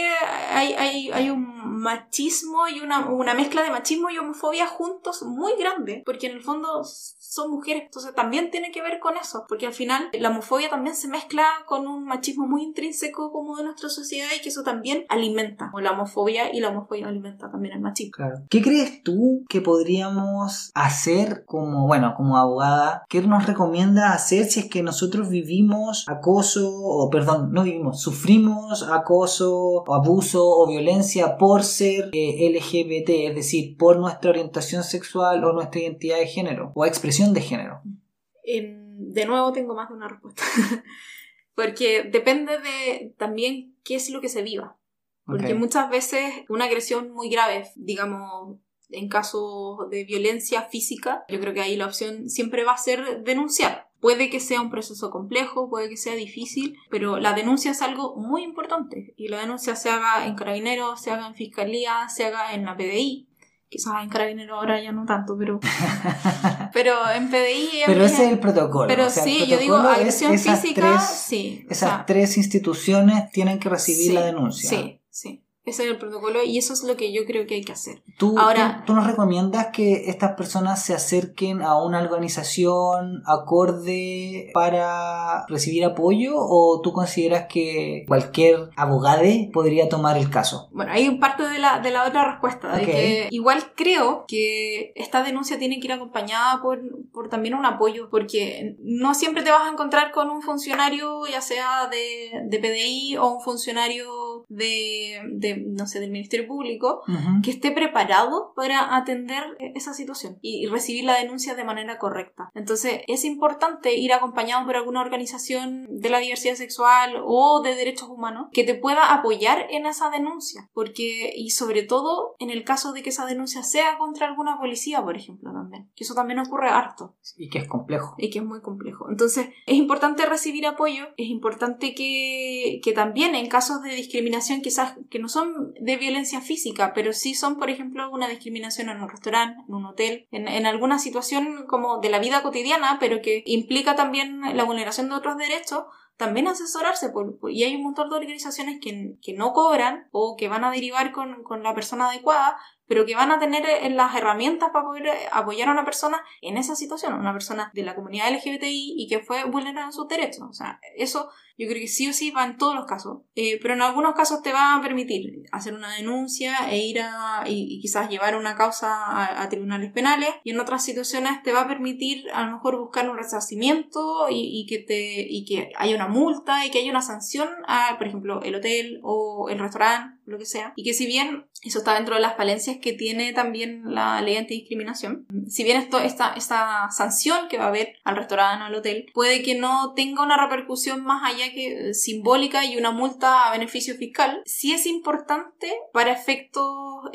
hay, hay, hay un machismo y una, una mezcla de machismo y homofobia juntos muy grande, porque en el fondo son mujeres. Entonces, también tiene que ver con eso, porque al final la homofobia también se mezcla con un machismo muy intrínseco como de nuestra sociedad y que eso también alimenta, la homofobia y la homofobia alimenta también el machismo. ¿Qué crees tú que podríamos hacer como, bueno, como abogada? ¿Qué nos recomienda hacer si es que nosotros vivimos acoso, o perdón, no vivimos, sufrimos acoso, o abuso o violencia por ser eh, LGBT, es decir, por nuestra orientación sexual o nuestra identidad de género, o expresión de género? Em, de nuevo tengo más de una respuesta. (laughs) Porque depende de también qué es lo que se viva. Porque muchas veces una agresión muy grave, digamos, en caso de violencia física, yo creo que ahí la opción siempre va a ser denunciar. Puede que sea un proceso complejo, puede que sea difícil, pero la denuncia es algo muy importante y la denuncia se haga en carabineros, se haga en fiscalía, se haga en la PDI. Quizás en carabineros ahora ya no tanto, pero (laughs) pero en PDI pero ese es el protocolo pero sí yo digo agresión física sí esas tres instituciones tienen que recibir la denuncia. sí sí ese es el protocolo y eso es lo que yo creo que hay que hacer. ¿Tú, Ahora, ¿tú, nos recomiendas que estas personas se acerquen a una organización acorde para recibir apoyo o tú consideras que cualquier abogado podría tomar el caso? Bueno, hay parte de la, de la otra respuesta, de que igual creo que esta denuncia tiene que ir acompañada por, por también un apoyo, porque no siempre te vas a encontrar con un funcionario, ya sea de, de PDI o un funcionario equipo de, de no sé, del Ministerio Público que esté preparado para atender esa situación y, recibir la denuncia de manera correcta. Entonces, es importante ir acompañado por alguna organización de la diversidad sexual o de derechos humanos que te pueda apoyar en esa denuncia, porque y sobre todo en el caso de que esa denuncia sea contra alguna policía, por ejemplo, también, que eso también ocurre harto. Y que es complejo. Y que es muy complejo. Entonces, es importante recibir apoyo, es importante que, que también en casos de discriminación quizás que no son de violencia física, pero sí son, por ejemplo, una discriminación en un restaurante, en un hotel, en, alguna situación como de la vida cotidiana, pero que implica también la vulneración de otros derechos, también asesorarse y hay un montón de organizaciones que, que, no cobran o que van a derivar con, con la persona adecuada pero que van a tener eh, las herramientas para poder eh, apoyar a una persona en esa situación, una persona de la comunidad LGBTI y que fue vulnerada en sus derechos. O sea, eso yo creo que sí o sí va en todos los casos, eh, pero en algunos casos te va a permitir hacer una denuncia e ir a y, quizás llevar una causa a, tribunales penales y en otras situaciones te va a permitir a lo mejor buscar un resarcimiento y, que te y que haya una multa y que haya una sanción a por ejemplo el hotel o el restaurante lo que sea y que si bien eso está dentro de las falencias que tiene también la ley antidiscriminación. Si bien esto, esta, esta sanción que va a haber al restaurante o al hotel puede que no tenga una repercusión más allá que eh, simbólica y una multa a beneficio fiscal, sí es importante para efectos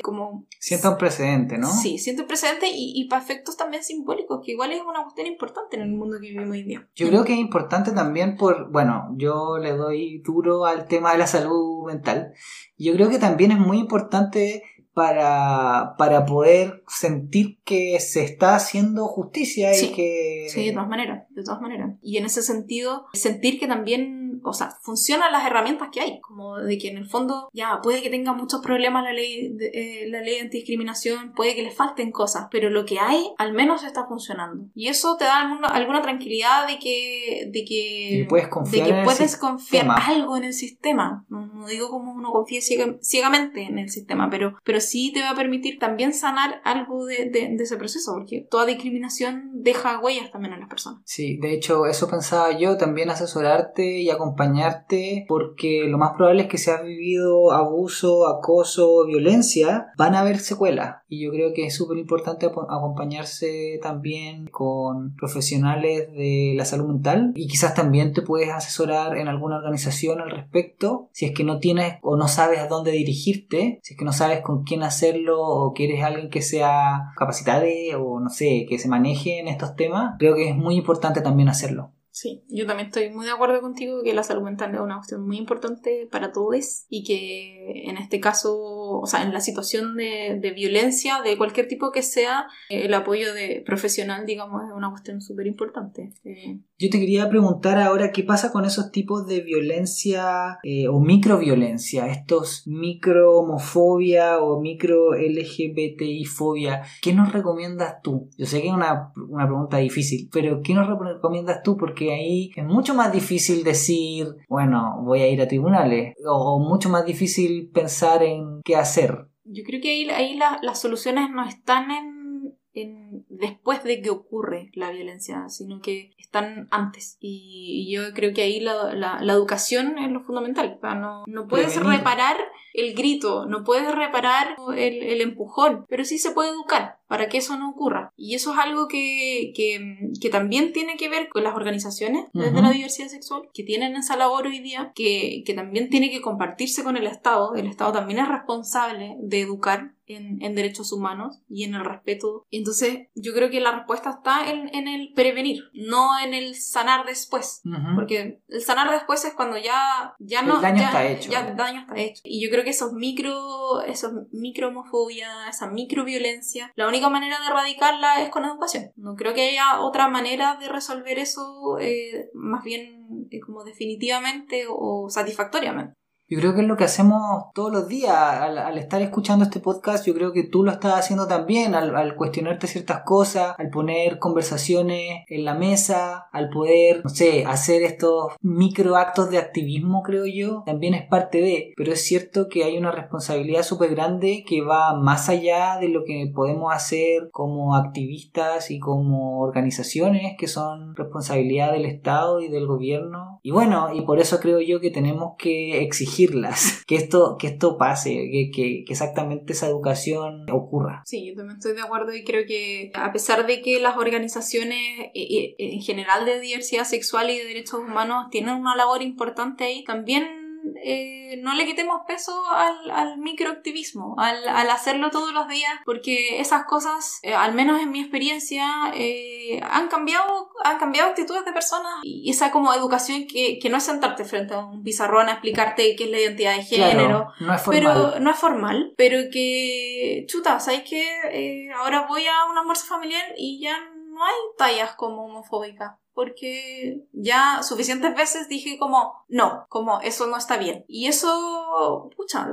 como... Sienta un precedente, ¿no? Sí, sienta un precedente y, y para efectos también simbólicos, que igual es una cuestión importante en el mundo que vivimos hoy día. Yo creo que es importante también por, bueno, yo le doy duro al tema de la salud mental. Yo creo que también es muy importante para, para poder sentir que se está haciendo justicia y que... Sí, de todas maneras, de todas maneras. Y en ese sentido, sentir que también o sea, funcionan las herramientas que hay, como de que en el fondo ya puede que tenga muchos problemas la ley de, eh, la ley de antidiscriminación, puede que le falten cosas, pero lo que hay al menos está funcionando. Y eso te da alguna, tranquilidad de que de que, puedes confiar, de que puedes confiar algo en el sistema. No, digo como uno confía ciegamente en el sistema, pero, pero sí te va a permitir también sanar algo de, de, ese proceso, porque toda discriminación deja huellas también en las personas. Sí, de hecho eso pensaba yo, también asesorarte y acompañarte acompañarte porque lo más probable es que si has vivido abuso, acoso, violencia, van a haber secuelas. Y yo creo que es súper importante acompañarse también con profesionales de la salud mental y quizás también te puedes asesorar en alguna organización al respecto si es que no tienes o no sabes a dónde dirigirte, si es que no sabes con quién hacerlo o quieres alguien que sea capacitado o no sé, que se maneje en estos temas, creo que es muy importante también hacerlo. Sí, yo también estoy muy de acuerdo contigo que la salud mental es una cuestión muy importante para todos y que en este caso, o sea, en la situación de, violencia de cualquier tipo que sea, el apoyo de profesional, digamos, es una cuestión súper importante. Eh, yo te quería preguntar ahora qué pasa con esos tipos de violencia eh, o microviolencia, estos micro homofobia o micro LGBTI fobia. ¿Qué nos recomiendas tú? Yo sé que es una, una pregunta difícil, pero ¿qué nos recomiendas tú? Porque ahí es mucho más difícil decir, bueno, voy a ir a tribunales, o, mucho más difícil pensar en qué hacer. Yo creo que ahí, ahí las soluciones no están en, después de que ocurre la violencia, sino que están antes. Y, yo creo que ahí la, la, educación es lo fundamental. No, no puedes reparar el grito, no puedes reparar el, el empujón, pero sí se puede educar para que eso no ocurra. Y eso es algo que, que, también tiene que ver con las organizaciones desde la diversidad sexual, que tienen esa labor hoy día, que, que, también tiene que compartirse con el Estado. El Estado también es responsable de educar en, en derechos humanos y en el respeto. Y entonces yo creo que la respuesta está en, en el prevenir, no en el sanar después. Porque el sanar después es cuando ya, ya no... El daño está hecho. Ya el daño está hecho. Y yo creo que esos micro, esos micro homofobia, esa micro violencia, la única manera de erradicarla es con educación. No creo que haya otra manera de resolver eso eh, más bien eh, como definitivamente o satisfactoriamente. Yo creo que es lo que hacemos todos los días al, estar escuchando este podcast. Yo creo que tú lo estás haciendo también al, cuestionarte ciertas cosas, al poner conversaciones en la mesa, al poder, no sé, hacer estos micro actos de activismo, creo yo. También es parte de, pero es cierto que hay una responsabilidad súper grande que va más allá de lo que podemos hacer como activistas y como organizaciones que son responsabilidad del Estado y del gobierno. Y bueno, y por eso creo yo que tenemos que exigir corregirlas, (laughs) que esto, que esto pase, que, que, que exactamente esa educación ocurra. Sí, yo también estoy de acuerdo y creo que a pesar de que las organizaciones eh, eh, en general de diversidad sexual y de derechos humanos tienen una labor importante ahí, también eh, no le quitemos peso al, al microactivismo, al, al, hacerlo todos los días, porque esas cosas, eh, al menos en mi experiencia, eh, han cambiado, han cambiado actitudes de personas y esa como educación que, que, no es sentarte frente a un pizarrón a explicarte qué es la identidad de género, no es pero no es formal, pero que chuta, ¿sabes que ahora voy a un almuerzo familiar y ya no hay tallas como homofóbicas porque ya suficientes veces dije como, no, como eso no está bien. Y eso, pucha,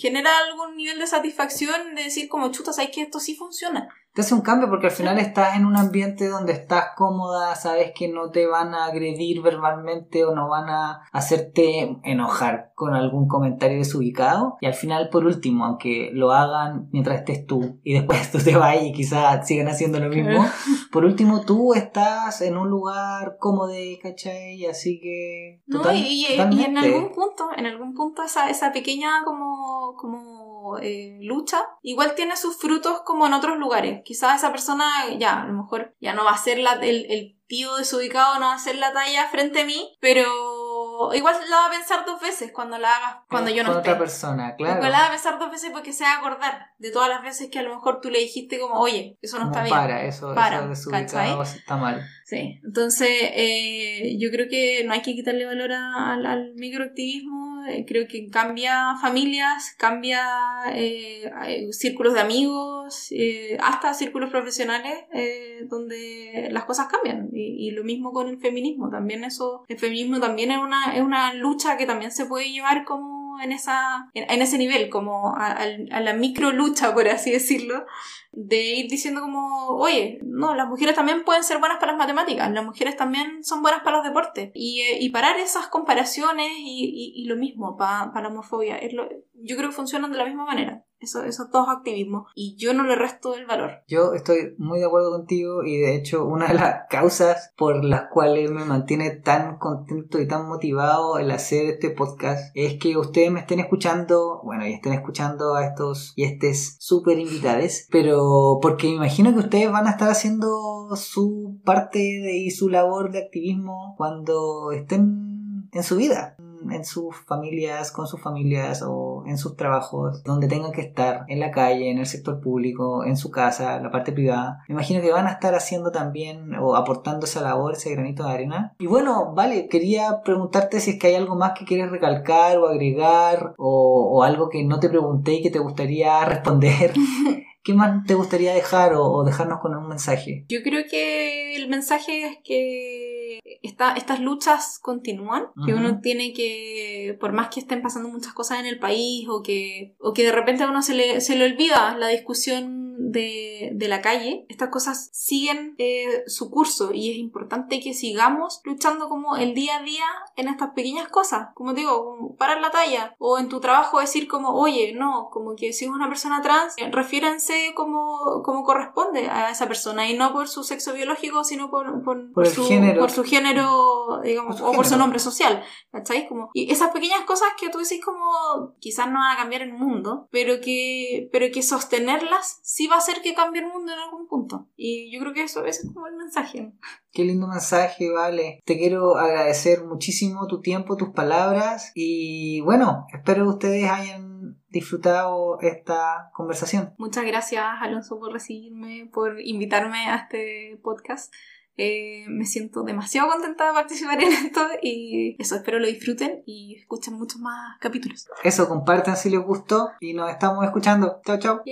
genera algún nivel de satisfacción de decir como, chuta, ¿sabes que esto sí funciona? Te hace un cambio porque al final estás en un ambiente donde estás cómoda, sabes que no te van a agredir verbalmente o no van a hacerte enojar con algún comentario desubicado. Y al final, por último, aunque lo hagan mientras estés tú y después (laughs) tú te vas y quizás sigan haciendo lo mismo, por último tú estás en un lugar cómodo, ¿cachai? Así que... no, y, en algún punto, en algún punto esa, esa pequeña como... como eh, lucha, igual tiene sus frutos como en otros lugares. Quizás esa persona ya, a lo mejor ya no va a ser la, el, el tío desubicado, no va a hacer la talla frente a mí, pero igual la va a pensar dos veces cuando la hagas, cuando yo no Con esté. otra persona, claro. Igual la va a pensar dos veces porque se va a acordar de todas las veces que a lo mejor tú le dijiste como, oye, eso no Como está bien. Para, eso, Para, eso desubicado está mal. Sí, entonces eh, yo creo que no hay que quitarle valor al, al microactivismo, creo que cambia familias, cambia eh, eh, círculos de amigos, eh, hasta círculos profesionales eh, donde las cosas cambian. Y, y lo mismo con el feminismo, también eso, el feminismo también es una, es una lucha que también se puede llevar como en esa en, ese nivel como a, la micro lucha por así decirlo de ir diciendo como, oye, no, las mujeres también pueden ser buenas para las matemáticas, las mujeres también son buenas para los deportes. Y, eh, y parar esas comparaciones y, y- lo mismo pa- para la homofobia. Yo creo que funcionan de la misma manera. Eso, esos dos activismos. Y yo no le resto el valor. Yo estoy muy de acuerdo contigo y de hecho una de las causas por las cuales me mantiene tan contento y tan motivado el hacer este podcast es que ustedes me estén escuchando, bueno, y estén escuchando a estos y estes súper invitades, pero porque me imagino que ustedes van a estar haciendo su parte de, y su labor de activismo cuando estén en su vida en sus familias, con sus familias o en sus trabajos, donde tengan que estar, en la calle, en el sector público, en su casa, la parte privada. Me imagino que van a estar haciendo también o aportando esa labor, ese granito de arena. Y bueno, vale, quería preguntarte si es que hay algo más que quieres recalcar o agregar o, algo que no te pregunté y que te gustaría (laughs) responder. ¿Qué más te gustaría dejar o dejarnos con un mensaje? Yo creo que el mensaje es que esta- estas luchas continúan, que Ujú. uno tiene que, por más que estén pasando muchas cosas en el país o que, o que de repente a uno se le, se le olvida la discusión de, de la calle, estas cosas siguen eh, su curso y es importante que sigamos luchando como el día a día en estas pequeñas cosas, como te digo, como parar la talla o en tu trabajo decir como, oye, no, como que si es una persona trans, eh, refiéranse como, como corresponde a esa persona y no por su sexo biológico, sino por, por, Por el su, género. por su género, digamos, Por su o por su género. nombre social, ¿cachai? Como, y esas pequeñas cosas que tú decís como quizás no van a cambiar el mundo, pero que, pero que sostenerlas sí va a hacer que cambie el mundo en algún punto. Y yo creo que eso es como el mensaje. Qué lindo mensaje, vale. Te quiero agradecer muchísimo tu tiempo, tus palabras y bueno, espero que ustedes hayan disfrutado esta conversación. Muchas gracias, Alonso, por recibirme, por invitarme a este podcast. Eh, me siento demasiado contenta de participar en esto y eso, espero lo disfruten y escuchen muchos más capítulos. Eso, compartan si les gustó y nos estamos escuchando. Chao, chao.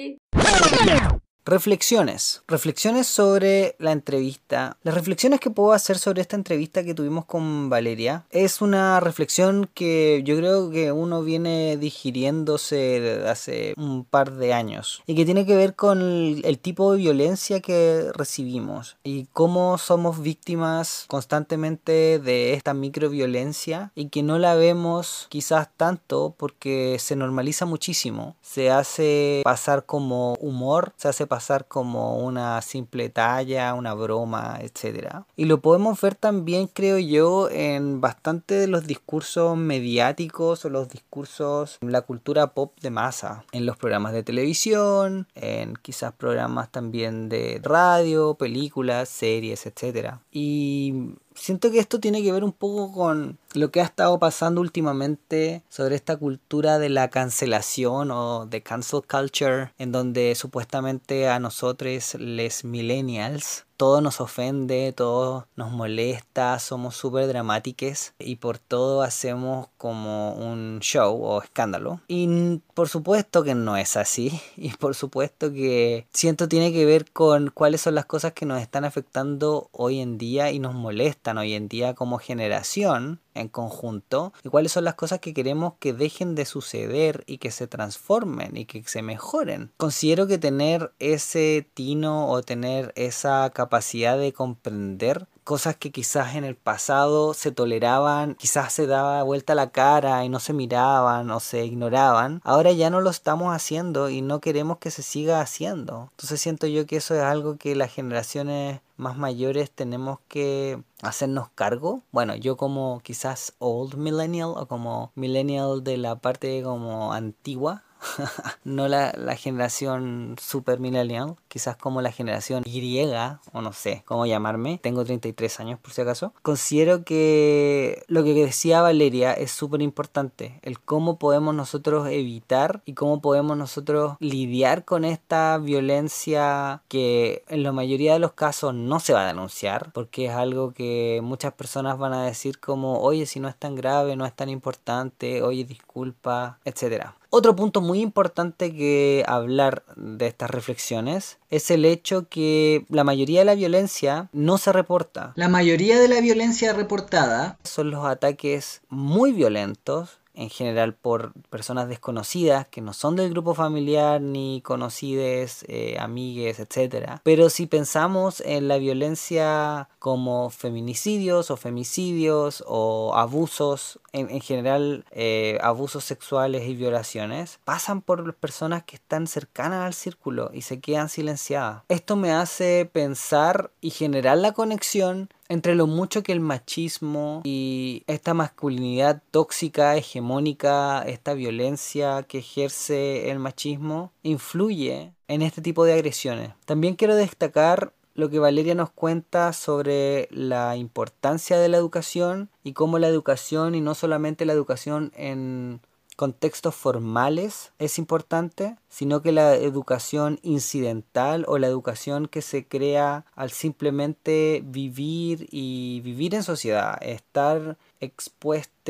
Reflexiones. Reflexiones sobre la entrevista. Las reflexiones que puedo hacer sobre esta entrevista que tuvimos con Valeria es una reflexión que yo creo que uno viene digiriéndose hace un par de años y que tiene que ver con el tipo de violencia que recibimos y cómo somos víctimas constantemente de esta microviolencia y que no la vemos quizás tanto porque se normaliza muchísimo, se hace pasar como humor, se hace pasar como una simple talla, una broma, etc. Y lo podemos ver también, creo yo, en bastante de los discursos mediáticos o los discursos, la cultura pop de masa, en los programas de televisión, en quizás programas también de radio, películas, series, etc. Y siento que esto tiene que ver un poco con lo que ha estado pasando últimamente sobre esta cultura de la cancelación o de cancel culture, en donde supuestamente a nosotros, les millennials, todo nos ofende, todo nos molesta, somos súper dramáticos y por todo hacemos como un show o escándalo. Y por supuesto que no es así (laughs) y por supuesto que siento tiene que ver con cuáles son las cosas que nos están afectando hoy en día y nos molestan hoy en día como generación en conjunto y cuáles son las cosas que queremos que dejen de suceder y que se transformen y que se mejoren. Considero que tener ese tino o tener esa capacidad de comprender cosas que quizás en el pasado se toleraban, quizás se daba vuelta la cara y no se miraban o se ignoraban, ahora ya no lo estamos haciendo y no queremos que se siga haciendo. Entonces siento yo que eso es algo que las generaciones más mayores tenemos que hacernos cargo. Bueno, yo como quizás old millennial o como millennial de la parte como antigua, (laughs) no la, generación super millennial, quizás como la generación Y, o no sé cómo llamarme, tengo 33 años por si acaso, considero que lo que decía Valeria es súper importante, el cómo podemos nosotros evitar y cómo podemos nosotros lidiar con esta violencia que en la mayoría de los casos no se va a denunciar, porque es algo que muchas personas van a decir como, oye, si no es tan grave, no es tan importante, oye, disculpa, etcétera. Otro punto muy importante que hablar de estas reflexiones es el hecho que la mayoría de la violencia no se reporta. La mayoría de la violencia reportada son los ataques muy violentos en general por personas desconocidas que no son del grupo familiar ni conocides, eh, amigues, etc. Pero si pensamos en la violencia como feminicidios o femicidios o abusos, en, general eh, abusos sexuales y violaciones, pasan por personas que están cercanas al círculo y se quedan silenciadas. Esto me hace pensar y generar la conexión entre lo mucho que el machismo y esta masculinidad tóxica, hegemónica, esta violencia que ejerce el machismo, influye en este tipo de agresiones. También quiero destacar lo que Valeria nos cuenta sobre la importancia de la educación y cómo la educación, y no solamente la educación en contextos formales es importante, sino que la educación incidental o la educación que se crea al simplemente vivir y vivir en sociedad, estar expuesto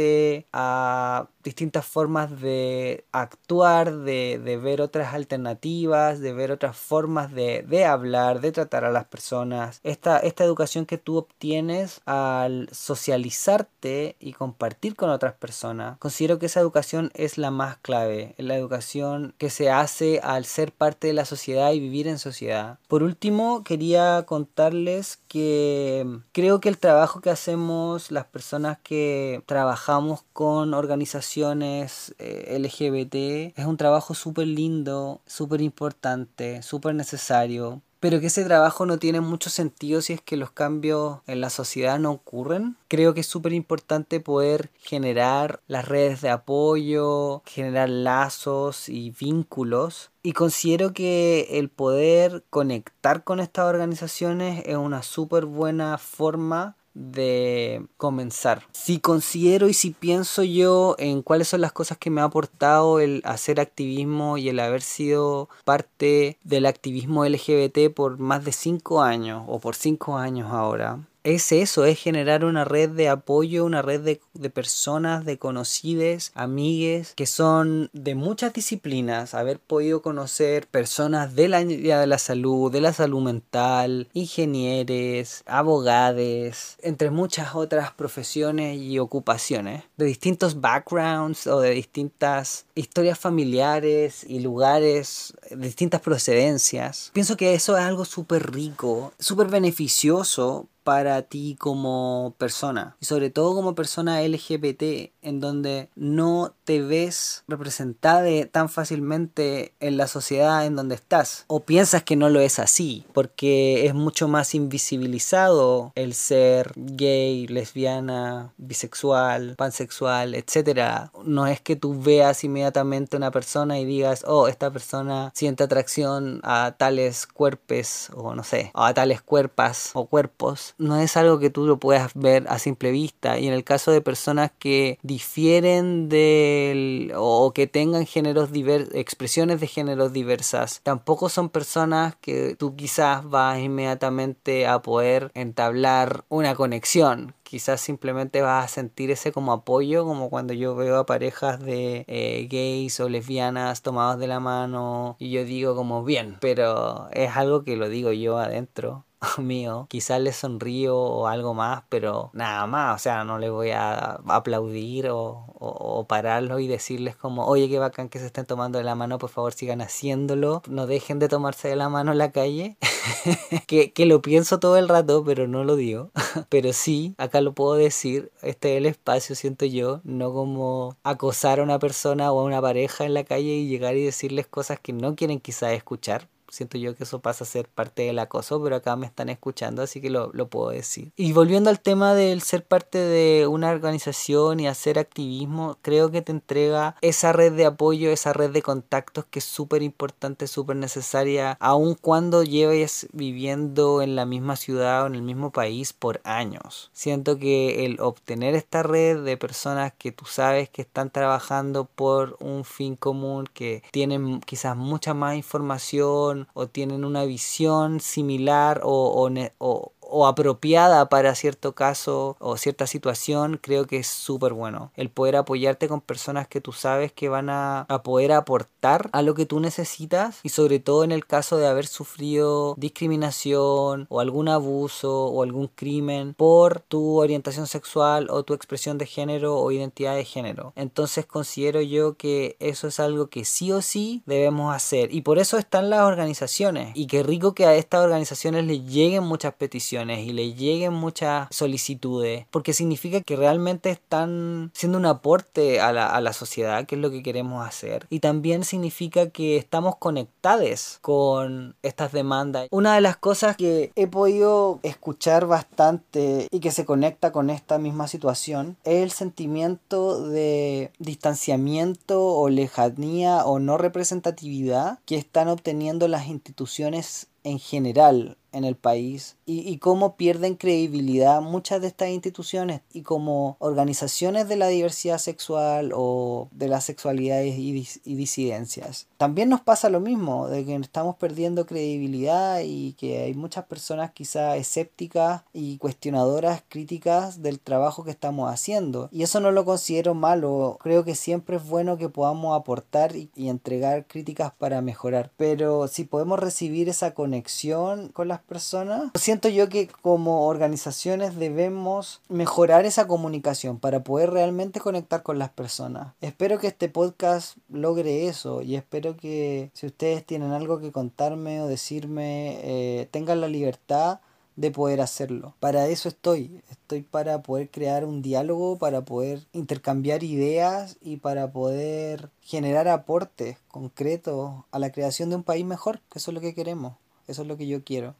a distintas formas de actuar, de, ver otras alternativas, de ver otras formas de, hablar, de tratar a las personas. Esta, esta educación que tú obtienes al socializarte y compartir con otras personas, considero que esa educación es la más clave, la educación que se hace al ser parte de la sociedad y vivir en sociedad. Por último, quería contarles que creo que el trabajo que hacemos las personas que trabajamos con organizaciones eh, LGBT. Es un trabajo súper lindo, súper importante, súper necesario pero que ese trabajo no tiene mucho sentido si es que los cambios en la sociedad no ocurren. Creo que es súper importante poder generar las redes de apoyo, generar lazos y vínculos. Y considero que el poder conectar con estas organizaciones es una súper buena forma de comenzar. Si considero y si pienso yo en cuáles son las cosas que me ha aportado el hacer activismo y el haber sido parte del activismo LGBT por más de cinco años o por cinco años ahora, es eso, es generar una red de apoyo, una red de, personas, de conocides, amigues, que son de muchas disciplinas, haber podido conocer personas de la de la salud, de la salud mental, ingenieres, abogados, entre muchas otras profesiones y ocupaciones, de distintos backgrounds o de distintas historias familiares y lugares, de distintas procedencias. Pienso que eso es algo súper rico, súper beneficioso para ti como persona y sobre todo como persona LGBT en donde no te ves representada tan fácilmente en la sociedad en donde estás o piensas que no lo es así porque es mucho más invisibilizado el ser gay, lesbiana, bisexual, pansexual, etc. No es que tú veas inmediatamente una persona y digas, oh, esta persona siente atracción a tales cuerpos o no sé, a tales cuerpas o cuerpos. No es algo que tú lo puedas ver a simple vista. Y en el caso de personas que difieren del o que tengan géneros expresiones de géneros diversas, tampoco son personas que tú quizás vas inmediatamente a poder entablar una conexión. Quizás simplemente vas a sentir ese como apoyo, como cuando yo veo a parejas de eh, gays o lesbianas tomados de la mano y yo digo como bien, pero es algo que lo digo yo adentro (laughs) mío, quizás les sonrío o algo más, pero nada más, o sea, no les voy a aplaudir o, o, pararlo y decirles como, oye, qué bacán que se estén tomando de la mano, por favor sigan haciéndolo, no dejen de tomarse de la mano en la calle, (laughs) que, que lo pienso todo el rato, pero no lo digo, (laughs) pero sí, acá lo puedo decir, este es el espacio, siento yo, no como acosar a una persona o a una pareja en la calle y llegar y decirles cosas que no quieren quizás escuchar, siento yo que eso pasa a ser parte del acoso, pero acá me están escuchando, así que lo, puedo decir. Y volviendo al tema del ser parte de una organización y hacer activismo, creo que te entrega esa red de apoyo, esa red de contactos que es súper importante, súper necesaria, aun cuando lleves viviendo en la misma ciudad o en el mismo país por años. Siento que el obtener esta red de personas que tú sabes que están trabajando por un fin común, que tienen quizás mucha más información, o tienen una visión similar o, o, o apropiada para cierto caso o cierta situación, creo que es súper bueno. El poder apoyarte con personas que tú sabes que van a, poder aportar a lo que tú necesitas y sobre todo en el caso de haber sufrido discriminación o algún abuso o algún crimen por tu orientación sexual o tu expresión de género o identidad de género. Entonces considero yo que eso es algo que sí o sí debemos hacer y por eso están las organizaciones y qué rico que a estas organizaciones les lleguen muchas peticiones y le lleguen muchas solicitudes, porque significa que realmente están siendo un aporte a la, a la sociedad, que es lo que queremos hacer. Y también significa que estamos conectados con estas demandas. Una de las cosas que he podido escuchar bastante y que se conecta con esta misma situación es el sentimiento de distanciamiento o lejanía o no representatividad que están obteniendo las instituciones en general en el país y, cómo pierden credibilidad muchas de estas instituciones y como organizaciones de la diversidad sexual o de las sexualidades y, y, disidencias. También nos pasa lo mismo, de que estamos perdiendo credibilidad y que hay muchas personas quizás escépticas y cuestionadoras críticas del trabajo que estamos haciendo. Y eso no lo considero malo, creo que siempre es bueno que podamos aportar y, y entregar críticas para mejorar. Pero si podemos recibir esa conexión con las personas, siento yo que como organizaciones debemos mejorar esa comunicación para poder realmente conectar con las personas. Espero que este podcast logre eso y espero que si ustedes tienen algo que contarme o decirme, eh, tengan la libertad de poder hacerlo. Para eso estoy. Estoy para poder crear un diálogo, para poder intercambiar ideas y para poder generar aportes concretos a la creación de un país mejor, eso es lo que queremos. Eso es lo que yo quiero.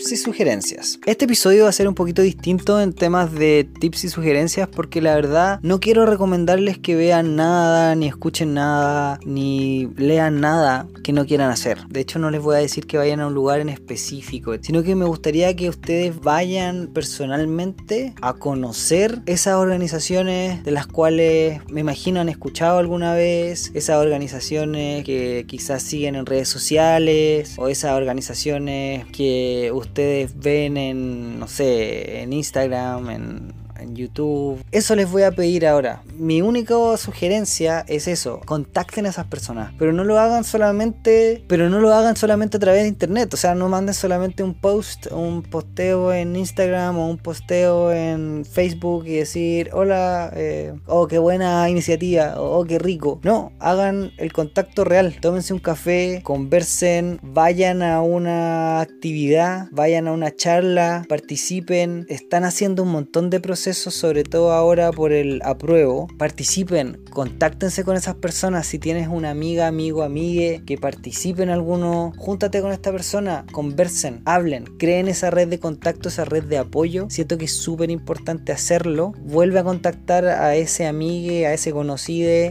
Tips y sugerencias. Este episodio va a ser un poquito distinto en temas de tips y sugerencias porque la verdad no quiero recomendarles que vean nada, ni escuchen nada, ni lean nada que no quieran hacer. De hecho no les voy a decir que vayan a un lugar en específico, sino que me gustaría que ustedes vayan personalmente a conocer esas organizaciones de las cuales me imagino han escuchado alguna vez, esas organizaciones que quizás siguen en redes sociales o esas organizaciones que ustedes ven en, no sé, en Instagram, en, en YouTube. Eso les voy a pedir ahora. Mi única sugerencia es eso, contacten a esas personas, pero no lo hagan solamente, pero no lo hagan solamente a través de internet, o sea, no manden solamente un post, un posteo en Instagram o un posteo en Facebook y decir, hola, eh, oh, qué buena iniciativa, oh, qué rico. No, hagan el contacto real, tómense un café, conversen, vayan a una actividad, vayan a una charla, participen, están haciendo un montón de procesos, sobre todo ahora por el apruebo, participen, contáctense con esas personas, si tienes una amiga, amigo, amigue que participe en alguno, júntate con esta persona, conversen, hablen, creen esa red de contacto, esa red de apoyo, siento que es súper importante hacerlo, vuelve a contactar a ese amigue, a ese conocido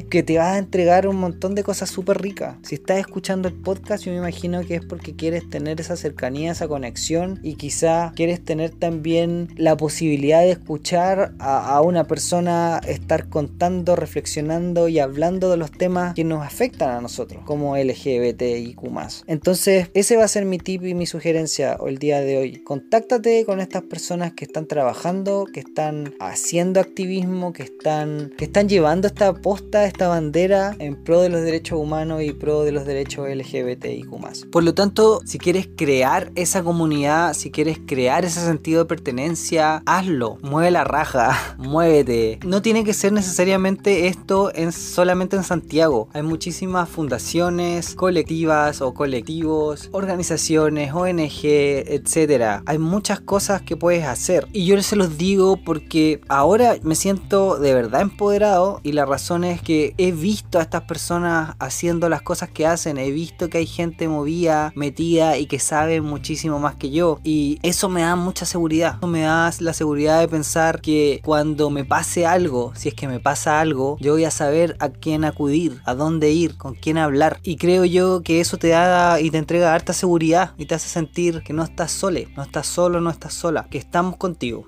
que te va a entregar un montón de cosas súper ricas. Si estás escuchando el podcast, yo me imagino que es porque quieres tener esa cercanía, esa conexión y quizá quieres tener también la posibilidad de escuchar a, una persona estar contando, reflexionando y hablando de los temas que nos afectan a nosotros, como LGBTIQ. Entonces, ese va a ser mi tip y mi sugerencia el día de hoy. Contáctate con estas personas que están trabajando, que están haciendo activismo, que están, que están llevando esta posta, esta bandera en pro de los derechos humanos y pro de los derechos LGBTIQ. Por lo tanto, si quieres crear esa comunidad, si quieres crear ese sentido de pertenencia, hazlo. Mueve la muévete. No tiene que ser necesariamente esto en, solamente en Santiago. Hay muchísimas fundaciones, colectivas o colectivos, organizaciones, ONG, etcétera. Hay muchas cosas que puedes hacer. Y yo se los digo porque ahora me siento de verdad empoderado y la razón es que he visto a estas personas haciendo las cosas que hacen. He visto que hay gente movida, metida y que sabe muchísimo más que yo. Y eso me da mucha seguridad. Me da la seguridad de pensar que cuando me pase algo, si es que me pasa algo, yo voy a saber a quién acudir, a dónde ir, con quién hablar. Y creo yo que eso te da y te entrega harta seguridad y te hace sentir que no estás sole, no estás solo, no estás sola, que estamos contigo.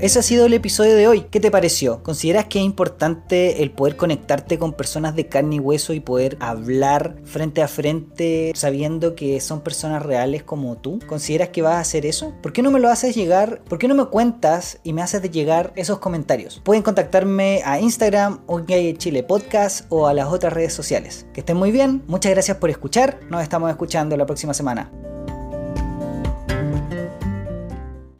Ese ha sido el episodio de hoy. ¿Qué te pareció? ¿Consideras que es importante el poder conectarte con personas de carne y hueso y poder hablar frente a frente sabiendo que son personas reales como tú? ¿Consideras que vas a hacer eso? ¿Por qué no me lo haces llegar? ¿Por qué no me cuentas y me haces llegar esos comentarios? Pueden contactarme a Instagram, OK Chile Podcast o a las otras redes sociales. Que estén muy bien. Muchas gracias por escuchar. Nos estamos escuchando la próxima semana.